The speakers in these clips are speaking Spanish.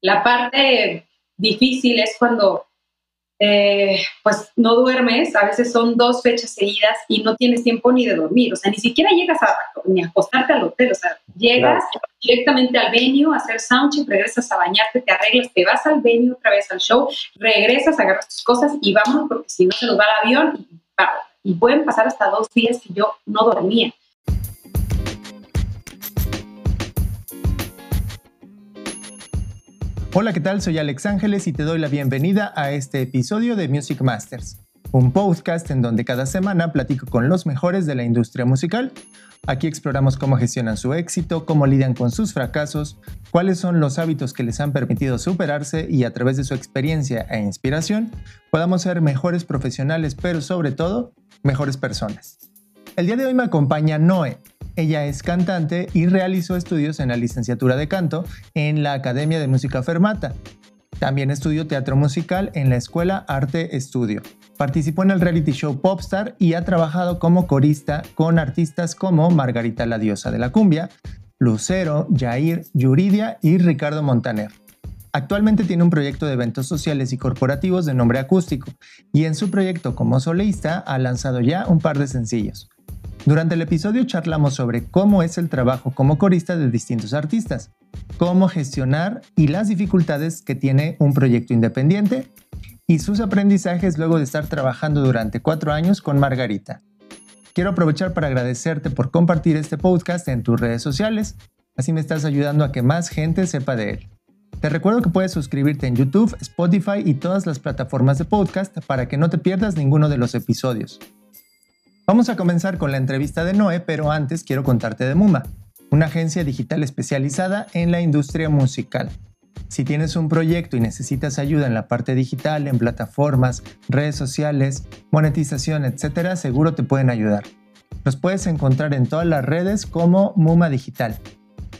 La parte difícil es cuando eh, pues no duermes, a veces son dos fechas seguidas y no tienes tiempo ni de dormir, o sea, ni siquiera llegas a, ni a acostarte al hotel, o sea, llegas directamente al venue a hacer soundcheck, regresas a bañarte, te arreglas, te vas al venue otra vez al show, regresas, agarras tus cosas y vamos porque si no se nos va el avión y, y pueden pasar hasta dos días que yo no dormía. Hola, ¿qué tal? Soy Alex Ángeles y te doy la bienvenida a este episodio de Music Masters, un podcast en donde cada semana platico con los mejores de la industria musical. Aquí exploramos cómo gestionan su éxito, cómo lidian con sus fracasos, cuáles son los hábitos que les han permitido superarse y a través de su experiencia e inspiración podamos ser mejores profesionales, pero sobre todo, mejores personas. El día de hoy me acompaña Noé, ella es cantante y realizó estudios en la licenciatura de canto en la Academia de Música Fermata. También estudió teatro musical en la Escuela Arte Estudio. Participó en el reality show Popstar y ha trabajado como corista con artistas como Margarita la Diosa de la Cumbia, Lucero, Jair, Yuridia y Ricardo Montaner. Actualmente tiene un proyecto de eventos sociales y corporativos de nombre acústico y en su proyecto como solista ha lanzado ya un par de sencillos. Durante el episodio charlamos sobre cómo es el trabajo como corista de distintos artistas, cómo gestionar y las dificultades que tiene un proyecto independiente y sus aprendizajes luego de estar trabajando durante cuatro años con Margarita. Quiero aprovechar para agradecerte por compartir este podcast en tus redes sociales, así me estás ayudando a que más gente sepa de él. Te recuerdo que puedes suscribirte en YouTube, Spotify y todas las plataformas de podcast para que no te pierdas ninguno de los episodios. Vamos a comenzar con la entrevista de Noé, pero antes quiero contarte de Muma, una agencia digital especializada en la industria musical. Si tienes un proyecto y necesitas ayuda en la parte digital, en plataformas, redes sociales, monetización, etc., seguro te pueden ayudar. Los puedes encontrar en todas las redes como Muma Digital.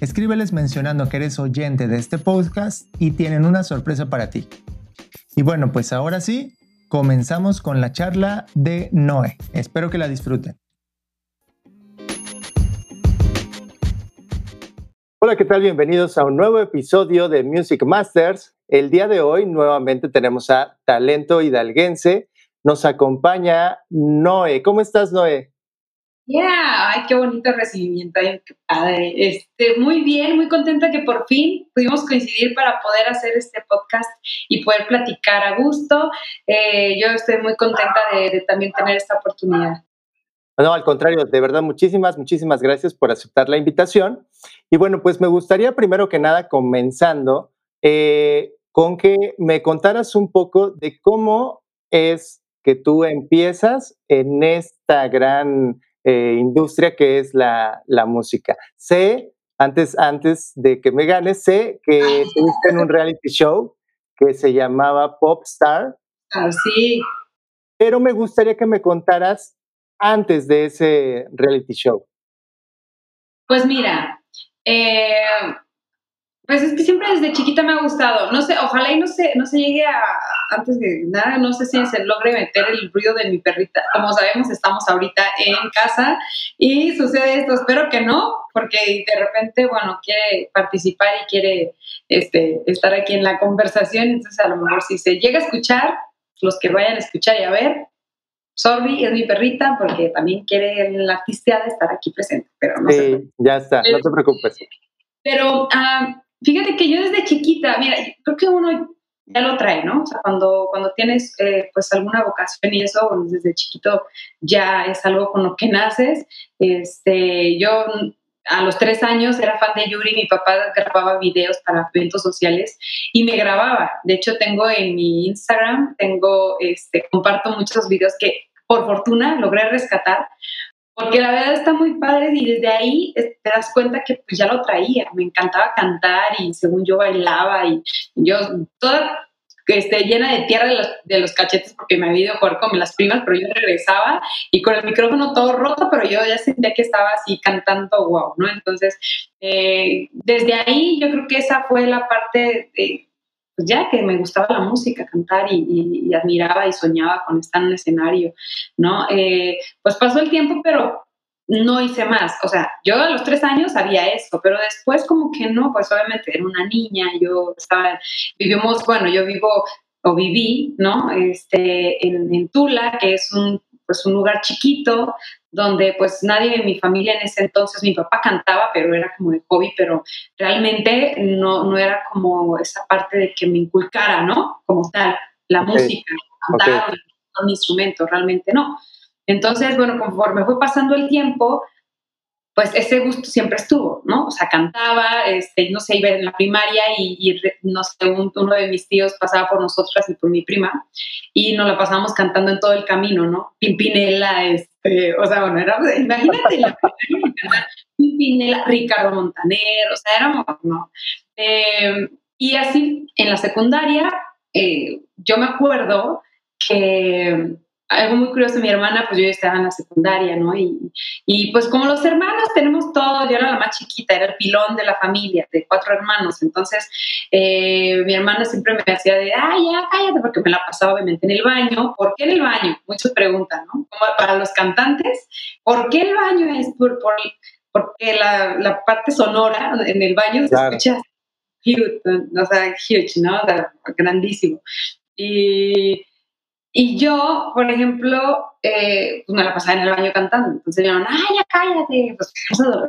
Escríbeles mencionando que eres oyente de este podcast y tienen una sorpresa para ti. Y bueno, pues ahora sí, comenzamos con la charla de Noé. Espero que la disfruten. Hola, ¿qué tal? Bienvenidos a un nuevo episodio de Music Masters. El día de hoy nuevamente tenemos a Talento Hidalguense. Nos acompaña Noé. ¿Cómo estás, Noé? Yeah, ay, qué bonito recibimiento. Este, muy bien, muy contenta que por fin pudimos coincidir para poder hacer este podcast y poder platicar a gusto. Eh, yo estoy muy contenta de, también tener esta oportunidad. No, al contrario, de verdad, muchísimas, muchísimas gracias por aceptar la invitación. Y bueno, pues me gustaría primero que nada comenzando eh, con que me contaras un poco de cómo es que tú empiezas en esta gran eh, industria que es la, la, música. Sé, antes, antes de que me ganes, sé que estuviste en un reality show que se llamaba Popstar. Ah, sí. Pero me gustaría que me contaras antes de ese reality show. Pues mira, eh, pues es que siempre desde chiquita me ha gustado. No sé, ojalá y no se, no se llegue a, antes de nada, no sé si se logre meter el ruido de mi perrita. Como sabemos, estamos ahorita en casa y sucede esto. Espero que no, porque de repente, bueno, quiere participar y quiere este, estar aquí en la conversación. Entonces, a lo mejor si se llega a escuchar, los que vayan a escuchar y a ver, sorry, es mi perrita, porque también quiere la artista de estar aquí presente. Pero no sí, ya está, no te preocupes. Pero ah, Fíjate que yo desde chiquita, mira, creo que uno ya lo trae, ¿no? O sea, cuando, cuando tienes eh, pues alguna vocación y eso, desde chiquito ya es algo con lo que naces. Este, yo a los tres años era fan de Yuri, mi papá grababa videos para eventos sociales y me grababa. De hecho, tengo en mi Instagram, tengo, este, comparto muchos videos que por fortuna logré rescatar porque la verdad está muy padre y desde ahí te das cuenta que pues ya lo traía, me encantaba cantar y según yo bailaba y yo toda este, llena de tierra de los, cachetes porque me había ido a jugar con las primas, pero yo regresaba y con el micrófono todo roto, pero yo ya sentía que estaba así cantando wow, ¿no? Entonces, eh, desde ahí yo creo que esa fue la parte de pues ya que me gustaba la música, cantar y, admiraba y soñaba con estar en un escenario, ¿no? Eh, pues pasó el tiempo, pero no hice más. O sea, yo a los tres años sabía eso, pero después como que no, pues obviamente era una niña, yo estaba, vivimos, bueno, yo vivo o viví, ¿no? Este, en, en Tula, que es un, pues un lugar chiquito, donde pues nadie de mi familia en ese entonces, mi papá cantaba, pero era como de hobby, pero realmente no, no era como esa parte de que me inculcara, ¿no? Como tal, la música, cantar, un instrumento, realmente no. Entonces, bueno, conforme fue pasando el tiempo, pues ese gusto siempre estuvo, ¿no? O sea, cantaba, este, no sé, iba en la primaria y, no sé, uno de mis tíos pasaba por nosotras y por mi prima y nos la pasábamos cantando en todo el camino, ¿no? Pimpinela, este, o sea, bueno, era, imagínate la Pimpinela, Ricardo Montaner, o sea, éramos, ¿no? Eh, y así, en la secundaria, eh, yo me acuerdo que algo muy curioso, mi hermana, pues yo estaba en la secundaria, ¿no? Y, y, pues como los hermanos tenemos todo, yo era la más chiquita, era el pilón de la familia, de cuatro hermanos, entonces eh, mi hermana siempre me hacía de, ay, ya, cállate, porque me la pasaba obviamente en el baño. ¿Por qué en el baño? Muchos preguntan, ¿no? Como para los cantantes, ¿por qué el baño es por, por porque la, la, parte sonora en el baño se escucha huge, o sea, huge, ¿no? O sea, grandísimo. Y y yo, por ejemplo, eh, pues me la pasaba en el baño cantando. Entonces me llaman, ¡ay, ya cállate! Pues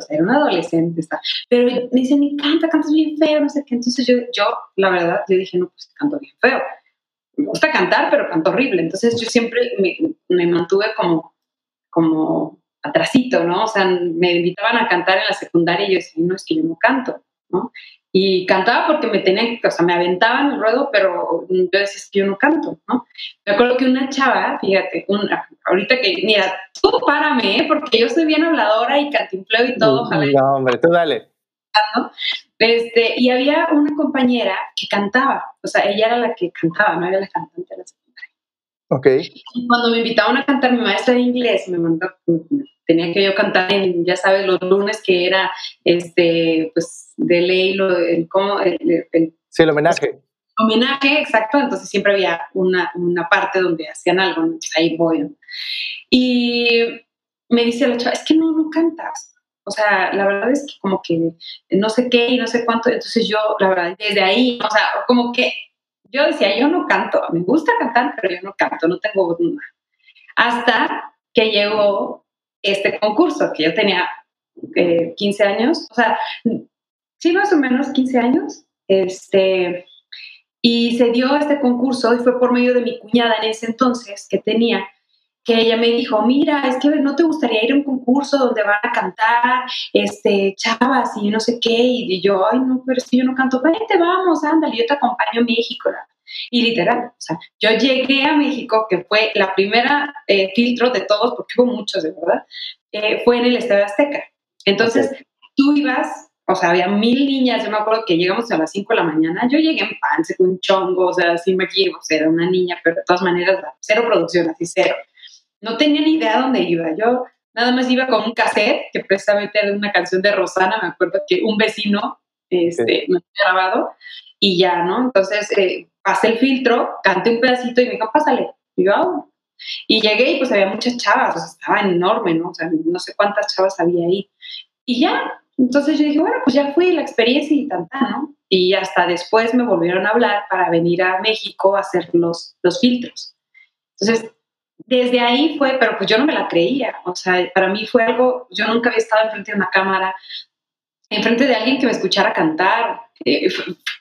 era una adolescente. Está. Pero me dicen, me encanta, cantas bien feo, no sé qué. Entonces yo, yo, la verdad, yo dije, no, pues canto bien feo. Me gusta cantar, pero canto horrible. Entonces yo siempre me, me mantuve como, como atrasito, ¿no? O sea, me invitaban a cantar en la secundaria y yo decía, no, es que yo no canto, ¿no? Y cantaba porque me tenían, o sea, me aventaban el ruedo, pero yo decía, que yo no canto, ¿no? Me acuerdo que una chava, fíjate, una, ahorita que, mira, tú párame, ¿eh? porque yo soy bien habladora y cantinfleo y todo, ojalá. No, hombre, tú dale. Este, y había una compañera que cantaba, o sea, ella era la que cantaba, no era la cantante de la secundaria. Ok. Y cuando me invitaban a cantar, mi maestra de inglés me mandó, tenía que yo cantar en, ya sabes, los lunes que era, este, pues, de ley, lo, el. El, sí, el homenaje. homenaje, exacto, entonces siempre había una, una parte donde hacían algo, entonces ahí voy. Y me dice la chava, es que no, no cantas. O sea, la verdad es que como que no sé qué y no sé cuánto, entonces yo, la verdad, desde ahí, o sea, como que yo decía, yo no canto, me gusta cantar, pero yo no canto, no tengo voz Hasta que llegó este concurso, que yo tenía 15 eh, años, o sea, sí, más o menos 15 años, este, y se dio este concurso y fue por medio de mi cuñada en ese entonces que tenía, que ella me dijo, mira, es que no te gustaría ir a un concurso donde van a cantar, este, chavas y no sé qué, y yo, ay, no, pero que yo no canto, vente, vamos, ándale, yo te acompaño a México, y literal, o sea, yo llegué a México, que fue la primera eh, filtro de todos, porque hubo muchos, de verdad, eh, fue en el Estadio Azteca. Entonces, tú ibas, o sea, había mil niñas, yo me acuerdo que llegamos a las 5 de la mañana, yo llegué en panse con un chongo, o sea, me quiero, o sea, era una niña, pero de todas maneras, cero producción, así cero. No tenía ni idea dónde iba, yo nada más iba con un cassette, que precisamente era una canción de Rosana, me acuerdo que un vecino este, me había grabado, y ya, ¿no? Entonces, eh, pasé el filtro, canté un pedacito y me dijo, pásale. Y yo, ah". Y llegué y pues había muchas chavas, o sea, estaba enorme, ¿no? O sea, no sé cuántas chavas había ahí. Y ya, entonces yo dije, bueno, pues ya fui la experiencia y tanta, ¿no? Y hasta después me volvieron a hablar para venir a México a hacer los, los filtros. Entonces, desde ahí fue, pero pues yo no me la creía, o sea, para mí fue algo, yo nunca había estado enfrente de una cámara, enfrente de alguien que me escuchara cantar, eh,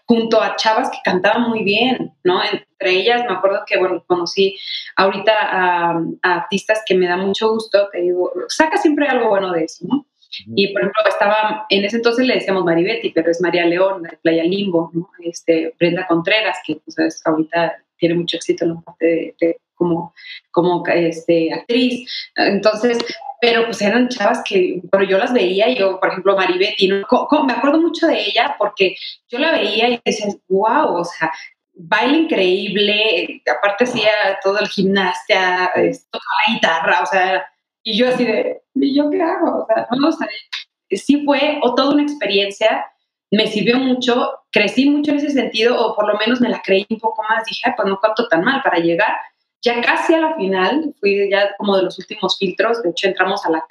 junto a chavas que cantaban muy bien, ¿no? Entre ellas me acuerdo que, bueno, conocí ahorita a, artistas que me da mucho gusto, te digo, saca siempre algo bueno de eso, ¿no? Y por ejemplo, estaba, en ese entonces le decíamos Maribetti, pero es María León, de Playa Limbo, ¿no? Este, Brenda Contreras, que pues, ahorita tiene mucho éxito en la parte de, como, como este, actriz. Entonces, pero pues eran chavas que, pero yo las veía, yo, por ejemplo, Maribetti, ¿no? me acuerdo mucho de ella porque yo la veía y decía, wow, o sea, baile increíble, aparte hacía todo el gimnasia, tocaba la guitarra, o sea, y yo así de, ¿y yo qué hago? O sea, no, o sea, sí fue o toda una experiencia, me sirvió mucho, crecí mucho en ese sentido, o por lo menos me la creí un poco más, dije, pues no cuento tan mal para llegar ya casi a la final, fui ya como de los últimos filtros, de hecho entramos a la,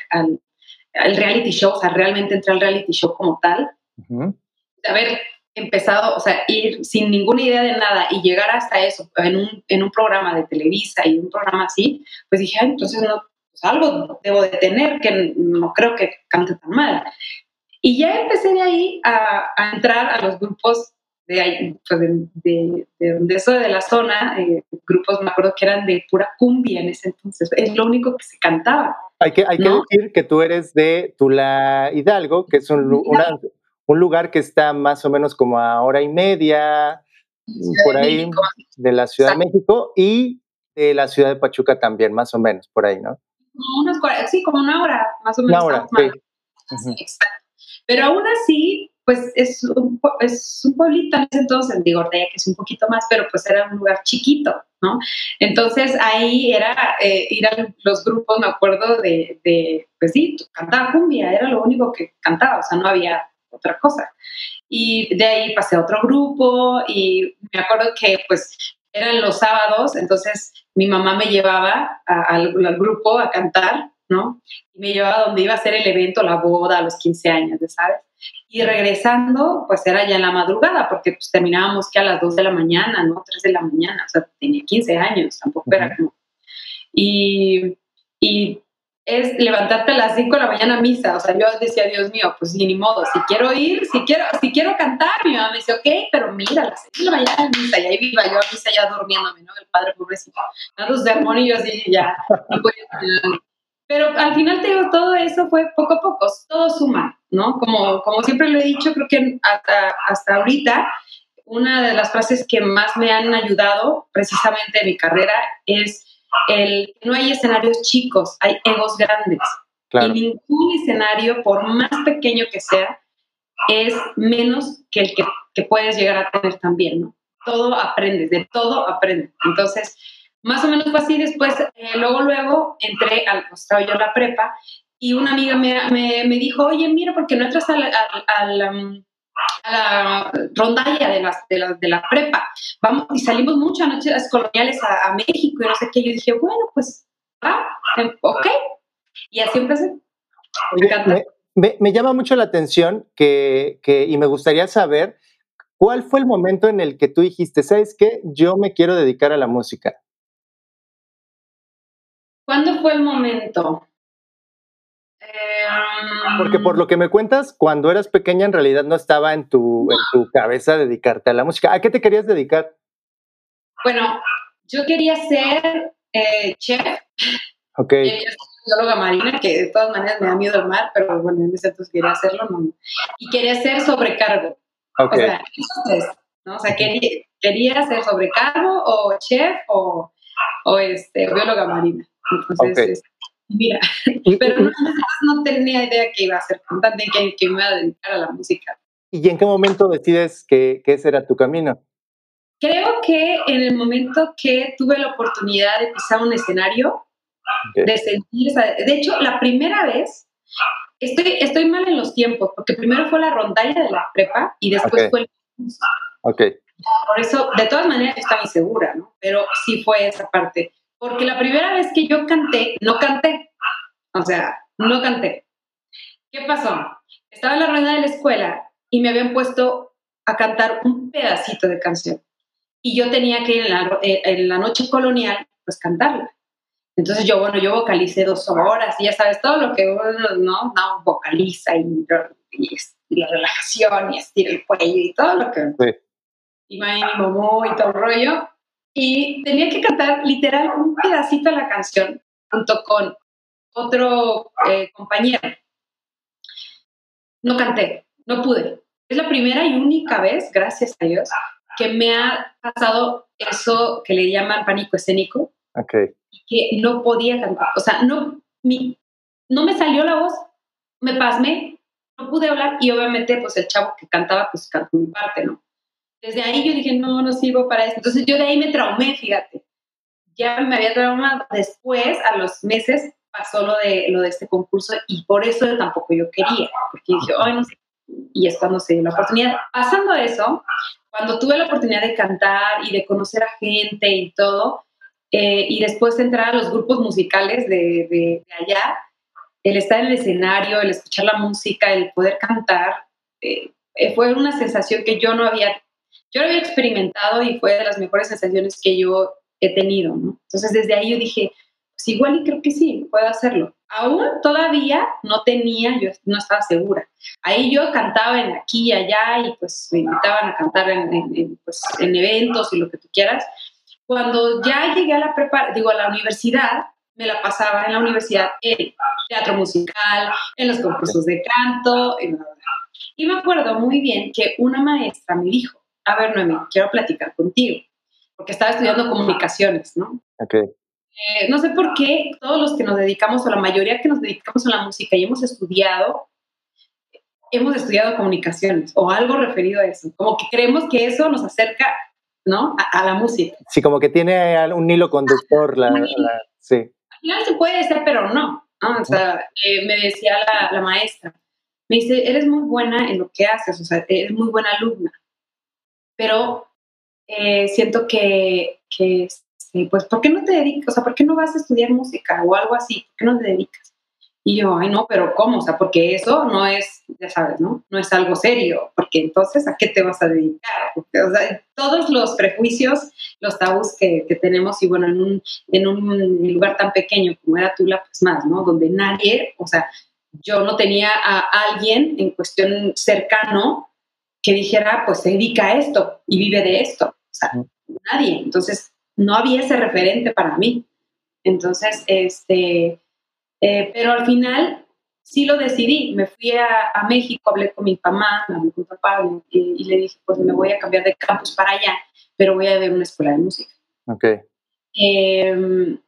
el reality show, o sea, realmente entrar al reality show como tal. De haber empezado, o sea, ir sin ninguna idea de nada y llegar hasta eso en un, en un programa de Televisa y un programa así, pues dije, entonces no, algo debo de tener que no creo que cante tan mal. Y ya empecé de ahí a, a entrar a los grupos de, ahí, pues de, de, de, eso de la zona, eh, grupos me acuerdo que eran de pura cumbia en ese entonces, es lo único que se cantaba. Hay que, hay que decir que tú eres de Tula Hidalgo, que es un, una, un lugar que está más o menos como a hora y media, por ahí, de la Ciudad de México y de la ciudad de Pachuca también, más o menos, por ahí, ¿no? Como unas, sí, como una hora, más o menos. Una hora, sí. Exacto. Pero aún así, pues es un, es un pueblito en ese entonces, digo, Ortega, que es un poquito más, pero pues era un lugar chiquito, ¿no? Entonces ahí era eh, ir a los grupos, me acuerdo de, de, pues sí, cantaba cumbia, era lo único que cantaba, o sea, no había otra cosa. Y de ahí pasé a otro grupo y me acuerdo que pues eran los sábados, entonces mi mamá me llevaba al, al grupo a cantar, ¿no? Y me llevaba donde iba a ser el evento, la boda, a los 15 años, ¿sabes? Y regresando, pues era ya en la madrugada, porque pues terminábamos que a las 2 de la mañana, ¿no? 3 de la mañana, o sea, tenía 15 años, tampoco era como... Y, y es levantarte a las 5 de la mañana a misa, o sea, yo decía, Dios mío, pues ni modo, si quiero ir, si quiero, si quiero cantar, mi mamá me dice, ok, pero mira, a las 6 de la mañana a misa, y ahí viva yo a misa ya durmiéndome, ¿no? El padre pobrecito, dando sermón y yo así, ya, a pero al final te digo, todo eso fue poco a poco, todo suma, ¿no? Como, como siempre lo he dicho, creo que hasta, hasta ahorita, una de las frases que más me han ayudado precisamente en mi carrera es el no hay escenarios chicos, hay egos grandes. Y ningún escenario, por más pequeño que sea, es menos que el que, que puedes llegar a tener también, ¿no? Todo aprendes, de todo aprendes. Entonces, más o menos fue así. Después, eh, luego, luego entré al, pues, estaba yo la prepa y una amiga me, me, me dijo, oye, mira, ¿por qué no entras al, al, um, a la rondalla de la, de, la, de la prepa? Vamos, y salimos muchas noches coloniales a, a, México y no sé qué. Yo dije, bueno, pues, ah, ok. Y así empecé. me, me, me, llama mucho la atención que, que, y me gustaría saber cuál fue el momento en el que tú dijiste, ¿sabes qué? Yo me quiero dedicar a la música. ¿Cuándo fue el momento? Porque por lo que me cuentas, cuando eras pequeña en realidad no estaba en tu, en tu cabeza dedicarte a la música. ¿A qué te querías dedicar? Bueno, yo quería ser eh, chef. Ok. Quería ser bióloga marina, que de todas maneras me da miedo el mar, pero bueno, en ese entonces quería hacerlo. No. Y quería ser sobrecargo. Ok. O sea, ¿no? O sea quería, quería ser sobrecargo o chef o, o este, bióloga marina. Entonces, mira, pero no, no, tenía idea que iba a ser cantante, que, que me iba a dedicar a la música. ¿Y en qué momento decides que, que ese era tu camino? Creo que en el momento que tuve la oportunidad de pisar un escenario, okay. de sentir, de hecho, la primera vez, estoy, estoy mal en los tiempos, porque primero fue la rondalla de la prepa y después okay. fue el. Ok. Por eso, de todas maneras, estaba insegura, ¿no? Pero sí fue esa parte. Porque la primera vez que yo canté, no canté. O sea, no canté. ¿Qué pasó? Estaba en la rueda de la escuela y me habían puesto a cantar un pedacito de canción. Y yo tenía que ir en la, en la noche colonial, pues cantarla. Entonces yo, bueno, yo vocalicé dos horas y ya sabes, todo lo que uno, ¿no? no vocaliza y, y, y, la relajación y estira el cuello y todo lo que... Sí. Y mi momó y todo el rollo y tenía que cantar literal un pedacito de la canción junto con otro eh, compañero. No canté, no pude. Es la primera y única vez, gracias a Dios, que me ha pasado eso que le llaman pánico escénico. Okay. Que no podía cantar. O sea, no, mi, no me salió la voz, me pasmé, no pude hablar y obviamente pues el chavo que cantaba pues cantó mi parte, ¿no? Desde ahí yo dije, no, no sirvo para esto. Entonces yo de ahí me traumé, fíjate. Ya me había traumado. Después, a los meses, pasó lo de, lo de este concurso y por eso tampoco yo quería, porque dije, ay, no sé. Y es cuando se dio la oportunidad. Pasando eso, cuando tuve la oportunidad de cantar y de conocer a gente y todo, eh, y después entrar a los grupos musicales de, de, de allá, el estar en el escenario, el escuchar la música, el poder cantar, eh, eh, fue una sensación que yo no había, yo había experimentado y fue de las mejores sensaciones que yo he tenido, ¿no? Entonces desde ahí yo dije, pues igual y creo que sí, puedo hacerlo. Aún todavía no tenía, yo no estaba segura. Ahí yo cantaba en aquí y allá y pues me invitaban a cantar en, pues, en eventos y lo que tú quieras. Cuando ya llegué a la prepa, digo, a la universidad, me la pasaba en la universidad en teatro musical, en los concursos de canto, y me acuerdo muy bien que una maestra me dijo, a ver, Noemi, quiero platicar contigo, porque estaba estudiando comunicaciones, ¿no? Ok. Eh, no sé por qué todos los que nos dedicamos, o la mayoría que nos dedicamos a la música y hemos estudiado, hemos estudiado comunicaciones o algo referido a eso. Como que creemos que eso nos acerca, ¿no? A, la música. Sí, como que tiene un hilo conductor, la, sí final se puede ser, pero no. O sea, eh, me decía la, maestra, me dice, eres muy buena en lo que haces, o sea, eres muy buena alumna, pero eh, siento que, que, este, pues, ¿por qué no te dedicas? O sea, ¿por qué no vas a estudiar música o algo así? ¿Por qué no te dedicas? Y yo, ay, no, pero ¿cómo? O sea, porque eso no es, ya sabes, ¿no? No es algo serio, porque entonces, ¿a qué te vas a dedicar? Porque, o sea, todos los prejuicios, los tabús que, que, tenemos, y bueno, en un, en un lugar tan pequeño como era Tula, pues más, ¿no? Donde nadie, o sea, yo no tenía a alguien en cuestión cercano que dijera, pues se dedica a esto y vive de esto. O sea, nadie. Entonces, no había ese referente para mí. Entonces, este eh, pero al final sí lo decidí. Me fui a, México, hablé con mi mamá, hablé con mi papá y, le dije, pues me voy a cambiar de campus para allá, pero voy a ver una escuela de música. Ok. Em,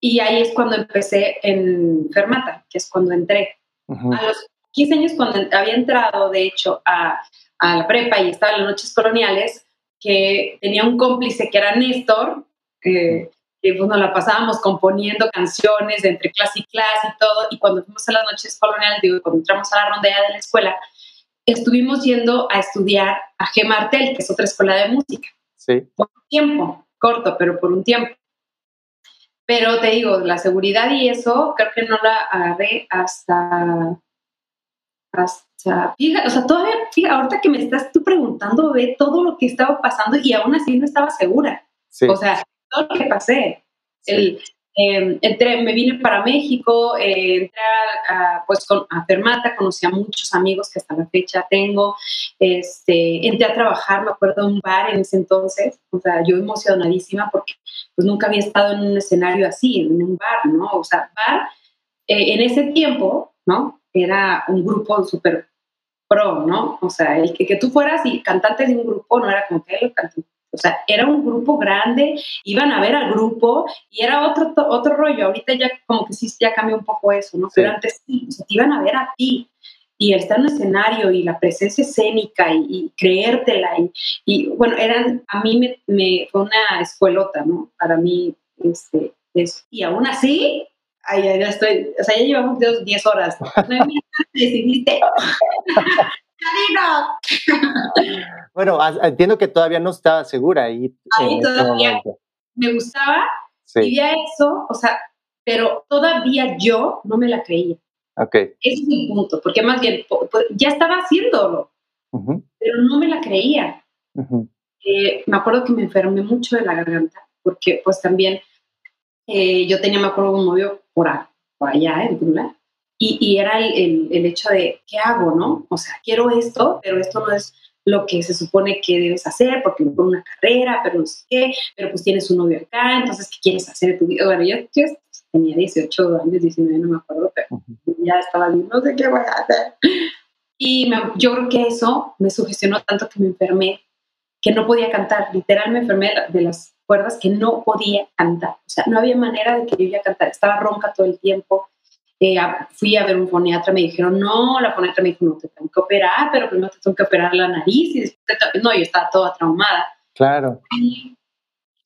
y ahí es cuando empecé en Fermata, que es cuando entré. A los 15 años, cuando había entrado, de hecho, a, a la prepa y estaba en las noches coloniales, que tenía un cómplice que era Néstor, eh, que pues, nos la pasábamos componiendo canciones de entre clase y clase y todo, y cuando fuimos a las noches coloniales, digo, cuando entramos a la rondella de la escuela, estuvimos yendo a estudiar a G. Martel, que es otra escuela de música. Sí. Por un tiempo, corto, pero por un tiempo. Pero te digo, la seguridad y eso, creo que no la agarré hasta, hasta, fíjate, o sea, todavía, fíjate, ahorita que me estás tú preguntando, ve todo lo que estaba pasando y aún así no estaba segura. Sí. O sea, todo lo que pasé. El, em, entré, me vine para México, eh, entré a, pues con, a Fermata, conocí a muchos amigos que hasta la fecha tengo, este, entré a trabajar, me acuerdo, en un bar en ese entonces, o sea, yo emocionadísima porque pues nunca había estado en un escenario así, en un bar, ¿no? O sea, bar, eh, en ese tiempo, ¿no? Era un grupo súper pro, ¿no? O sea, el que, que tú fueras y cantante de un grupo no era como que él cantante o sea, era un grupo grande, iban a ver al grupo y era otro, otro rollo. Ahorita ya como que sí, ya cambió un poco eso, ¿no? Pero antes sí, o sea, te iban a ver a ti y el estar en el escenario y la presencia escénica y, creértela y, bueno, eran, a mí me, me, fue una escuelota, ¿no? Para mí, este, eso. Y aún así, ahí ya estoy, o sea, ya llevamos 10 horas. No decidiste. bueno, entiendo que todavía no estaba segura ahí. Ahí todavía me gustaba, vivía eso, o sea, pero todavía yo no me la creía. Ok. Ese es mi punto, porque más bien ya estaba haciéndolo, pero no me la creía. Eh, me acuerdo que me enfermé mucho de la garganta, porque pues también eh, yo tenía, me acuerdo, un novio por, allá en Tula, y, era el, el, hecho de, ¿qué hago, no? O sea, quiero esto, pero esto no es lo que se supone que debes hacer, porque por una carrera, pero no sé qué, pero pues tienes un novio acá, entonces, ¿qué quieres hacer de tu vida? Bueno, yo, tenía 18 años, 19, no me acuerdo, pero ya estaba diciendo, no sé qué voy a hacer. Y yo creo que eso me sugestionó tanto que me enfermé, que no podía cantar, literal me enfermé de las cuerdas que no podía cantar, o sea, no había manera de que yo ya cantar, estaba ronca todo el tiempo, eh, fui a ver un foniatra, me dijeron, no, la foniatra me dijo, no te tengo que operar, pero primero te tengo que operar la nariz y después no, yo estaba toda traumada. Claro.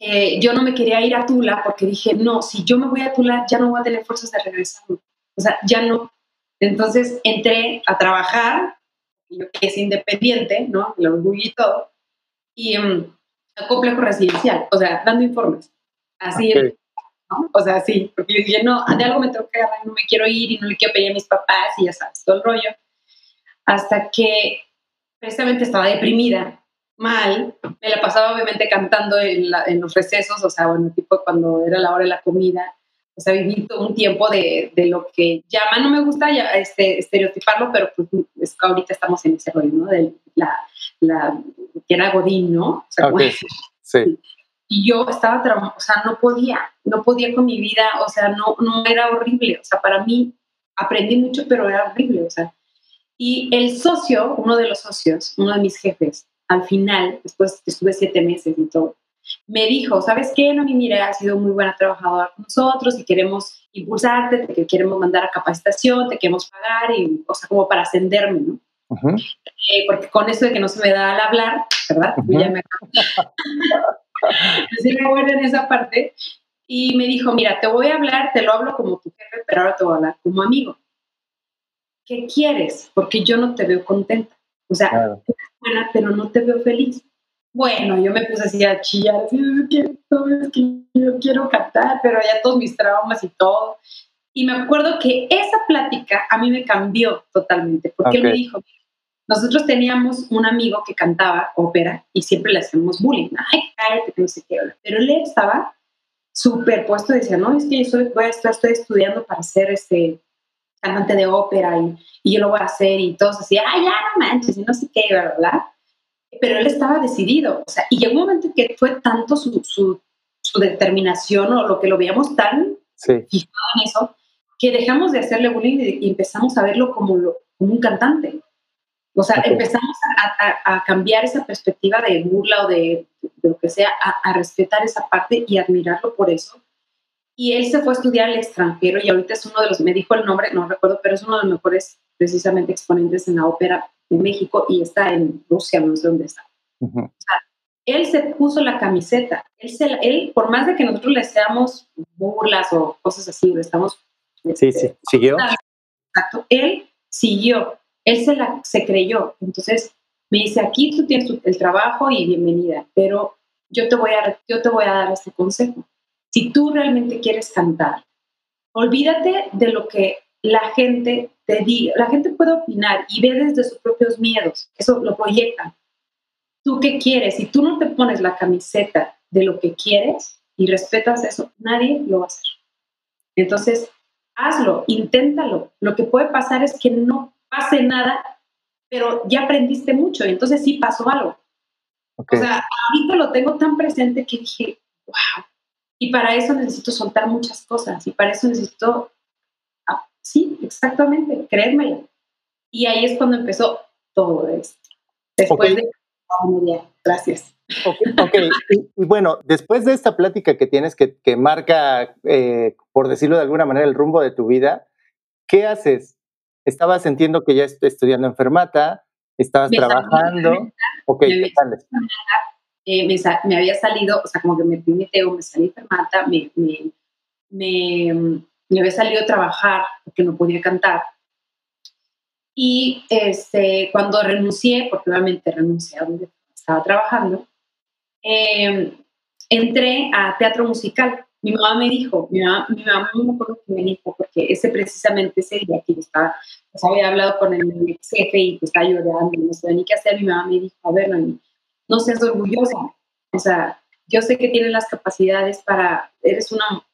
Eh, yo no me quería ir a Tula porque dije, no, si yo me voy a Tula ya no voy a tener fuerzas de regresar. O sea, ya no. Entonces entré a trabajar, yo que es independiente, ¿no? El orgullo y todo, y um, complejo residencial, o sea, dando informes. Así, ¿no? O sea, sí, porque yo no, de algo me tengo que agarrar, no me quiero ir y no le quiero pedir a mis papás y ya sabes, todo el rollo. Hasta que precisamente estaba deprimida, mal, me la pasaba obviamente cantando en, en los recesos, o sea, bueno, tipo cuando era la hora de la comida, o sea, viví todo un tiempo de, de, lo que llama, no me gusta ya, este, estereotiparlo, pero pues es ahorita estamos en ese rollo, ¿no? De la, la que era Godín, ¿no? O sea, okay. sí. Y yo estaba, o sea, no podía, no podía con mi vida, o sea, no, no era horrible, o sea, para mí aprendí mucho, pero era horrible, o sea. Y el socio, uno de los socios, uno de mis jefes, al final, después estuve siete meses y todo, me dijo, ¿sabes qué, Nomi? Mira, has sido muy buena trabajadora con nosotros y queremos impulsarte, te queremos mandar a capacitación, te queremos pagar, y, o sea, como para ascenderme, ¿no? Uh -huh. eh, porque con eso de que no se me da al hablar, ¿verdad? Uh -huh. Ya me era buena en esa parte. Y me dijo, mira, te voy a hablar, te lo hablo como tu jefe, pero ahora te voy a hablar como amigo. ¿Qué quieres? Porque yo no te veo contenta. O sea, claro. eres buena, pero no te veo feliz. Bueno, yo me puse así a chillar, así, es que, es que yo quiero cantar, pero ya todos mis traumas y todo. Y me acuerdo que esa plática a mí me cambió totalmente, porque okay. él me dijo, nosotros teníamos un amigo que cantaba ópera y siempre le hacemos bullying, ay, cállate, que no sé qué, pero él estaba súper puesto, decía, no, es que yo soy, voy a estar, estoy estudiando para ser este cantante de ópera y, y yo lo voy a hacer y todos así, ay, ya no manches, y no sé qué, ¿verdad? pero él estaba decidido, o sea, y llegó un momento que fue tanto su, su, su determinación o lo que lo veíamos tan sí. fijado en eso, que dejamos de hacerle bullying y empezamos a verlo como, lo, como un cantante. O sea, okay. empezamos a, a, a, cambiar esa perspectiva de burla o de, de lo que sea, a, a, respetar esa parte y admirarlo por eso. Y él se fue a estudiar al extranjero y ahorita es uno de los, me dijo el nombre, no recuerdo, pero es uno de los mejores precisamente exponentes en la ópera de México y está en Rusia, no sé dónde está. Uh -huh. o sea, él se puso la camiseta, él, se, él, por más de que nosotros le seamos burlas o cosas así, le estamos... Sí, sí, siguió. Exacto, él siguió, él se, la, se creyó, entonces me dice, aquí tú tienes el trabajo y bienvenida, pero yo te voy a, yo te voy a dar este consejo. Si tú realmente quieres cantar, olvídate de lo que la gente te diga, la gente puede opinar y ve desde sus propios miedos, eso lo proyectan. ¿Tú qué quieres? Si tú no te pones la camiseta de lo que quieres y respetas eso, nadie lo va a hacer. Entonces, hazlo, inténtalo. Lo que puede pasar es que no pase nada, pero ya aprendiste mucho y entonces sí pasó algo. Okay. O sea, ahorita lo tengo tan presente que dije, wow. Y para eso necesito soltar muchas cosas y para eso necesito Sí, exactamente, créemelo. Y ahí es cuando empezó todo esto. Después okay. de... Gracias. Ok, okay. y, y, bueno, después de esta plática que tienes que, que marca, eh, por decirlo de alguna manera, el rumbo de tu vida, ¿qué haces? Estabas entiendo que ya estudiando enfermata, estabas me trabajando. Ok, me, eh, me, me, había salido, o sea, como que me meteo, me salí enfermata, me, me, me me había salido a trabajar porque no podía cantar. Y este, cuando renuncié, porque obviamente renuncié a donde estaba trabajando, eh, entré a teatro musical. Mi mamá me dijo, mi mamá, mi mamá no me acuerdo que me dijo, porque ese precisamente ese día que yo estaba, pues había hablado con el jefe y pues estaba llorando, no sabía ni qué hacer, mi mamá me dijo, a ver, no, seas orgullosa, o sea, yo sé que tienes las capacidades para, eres una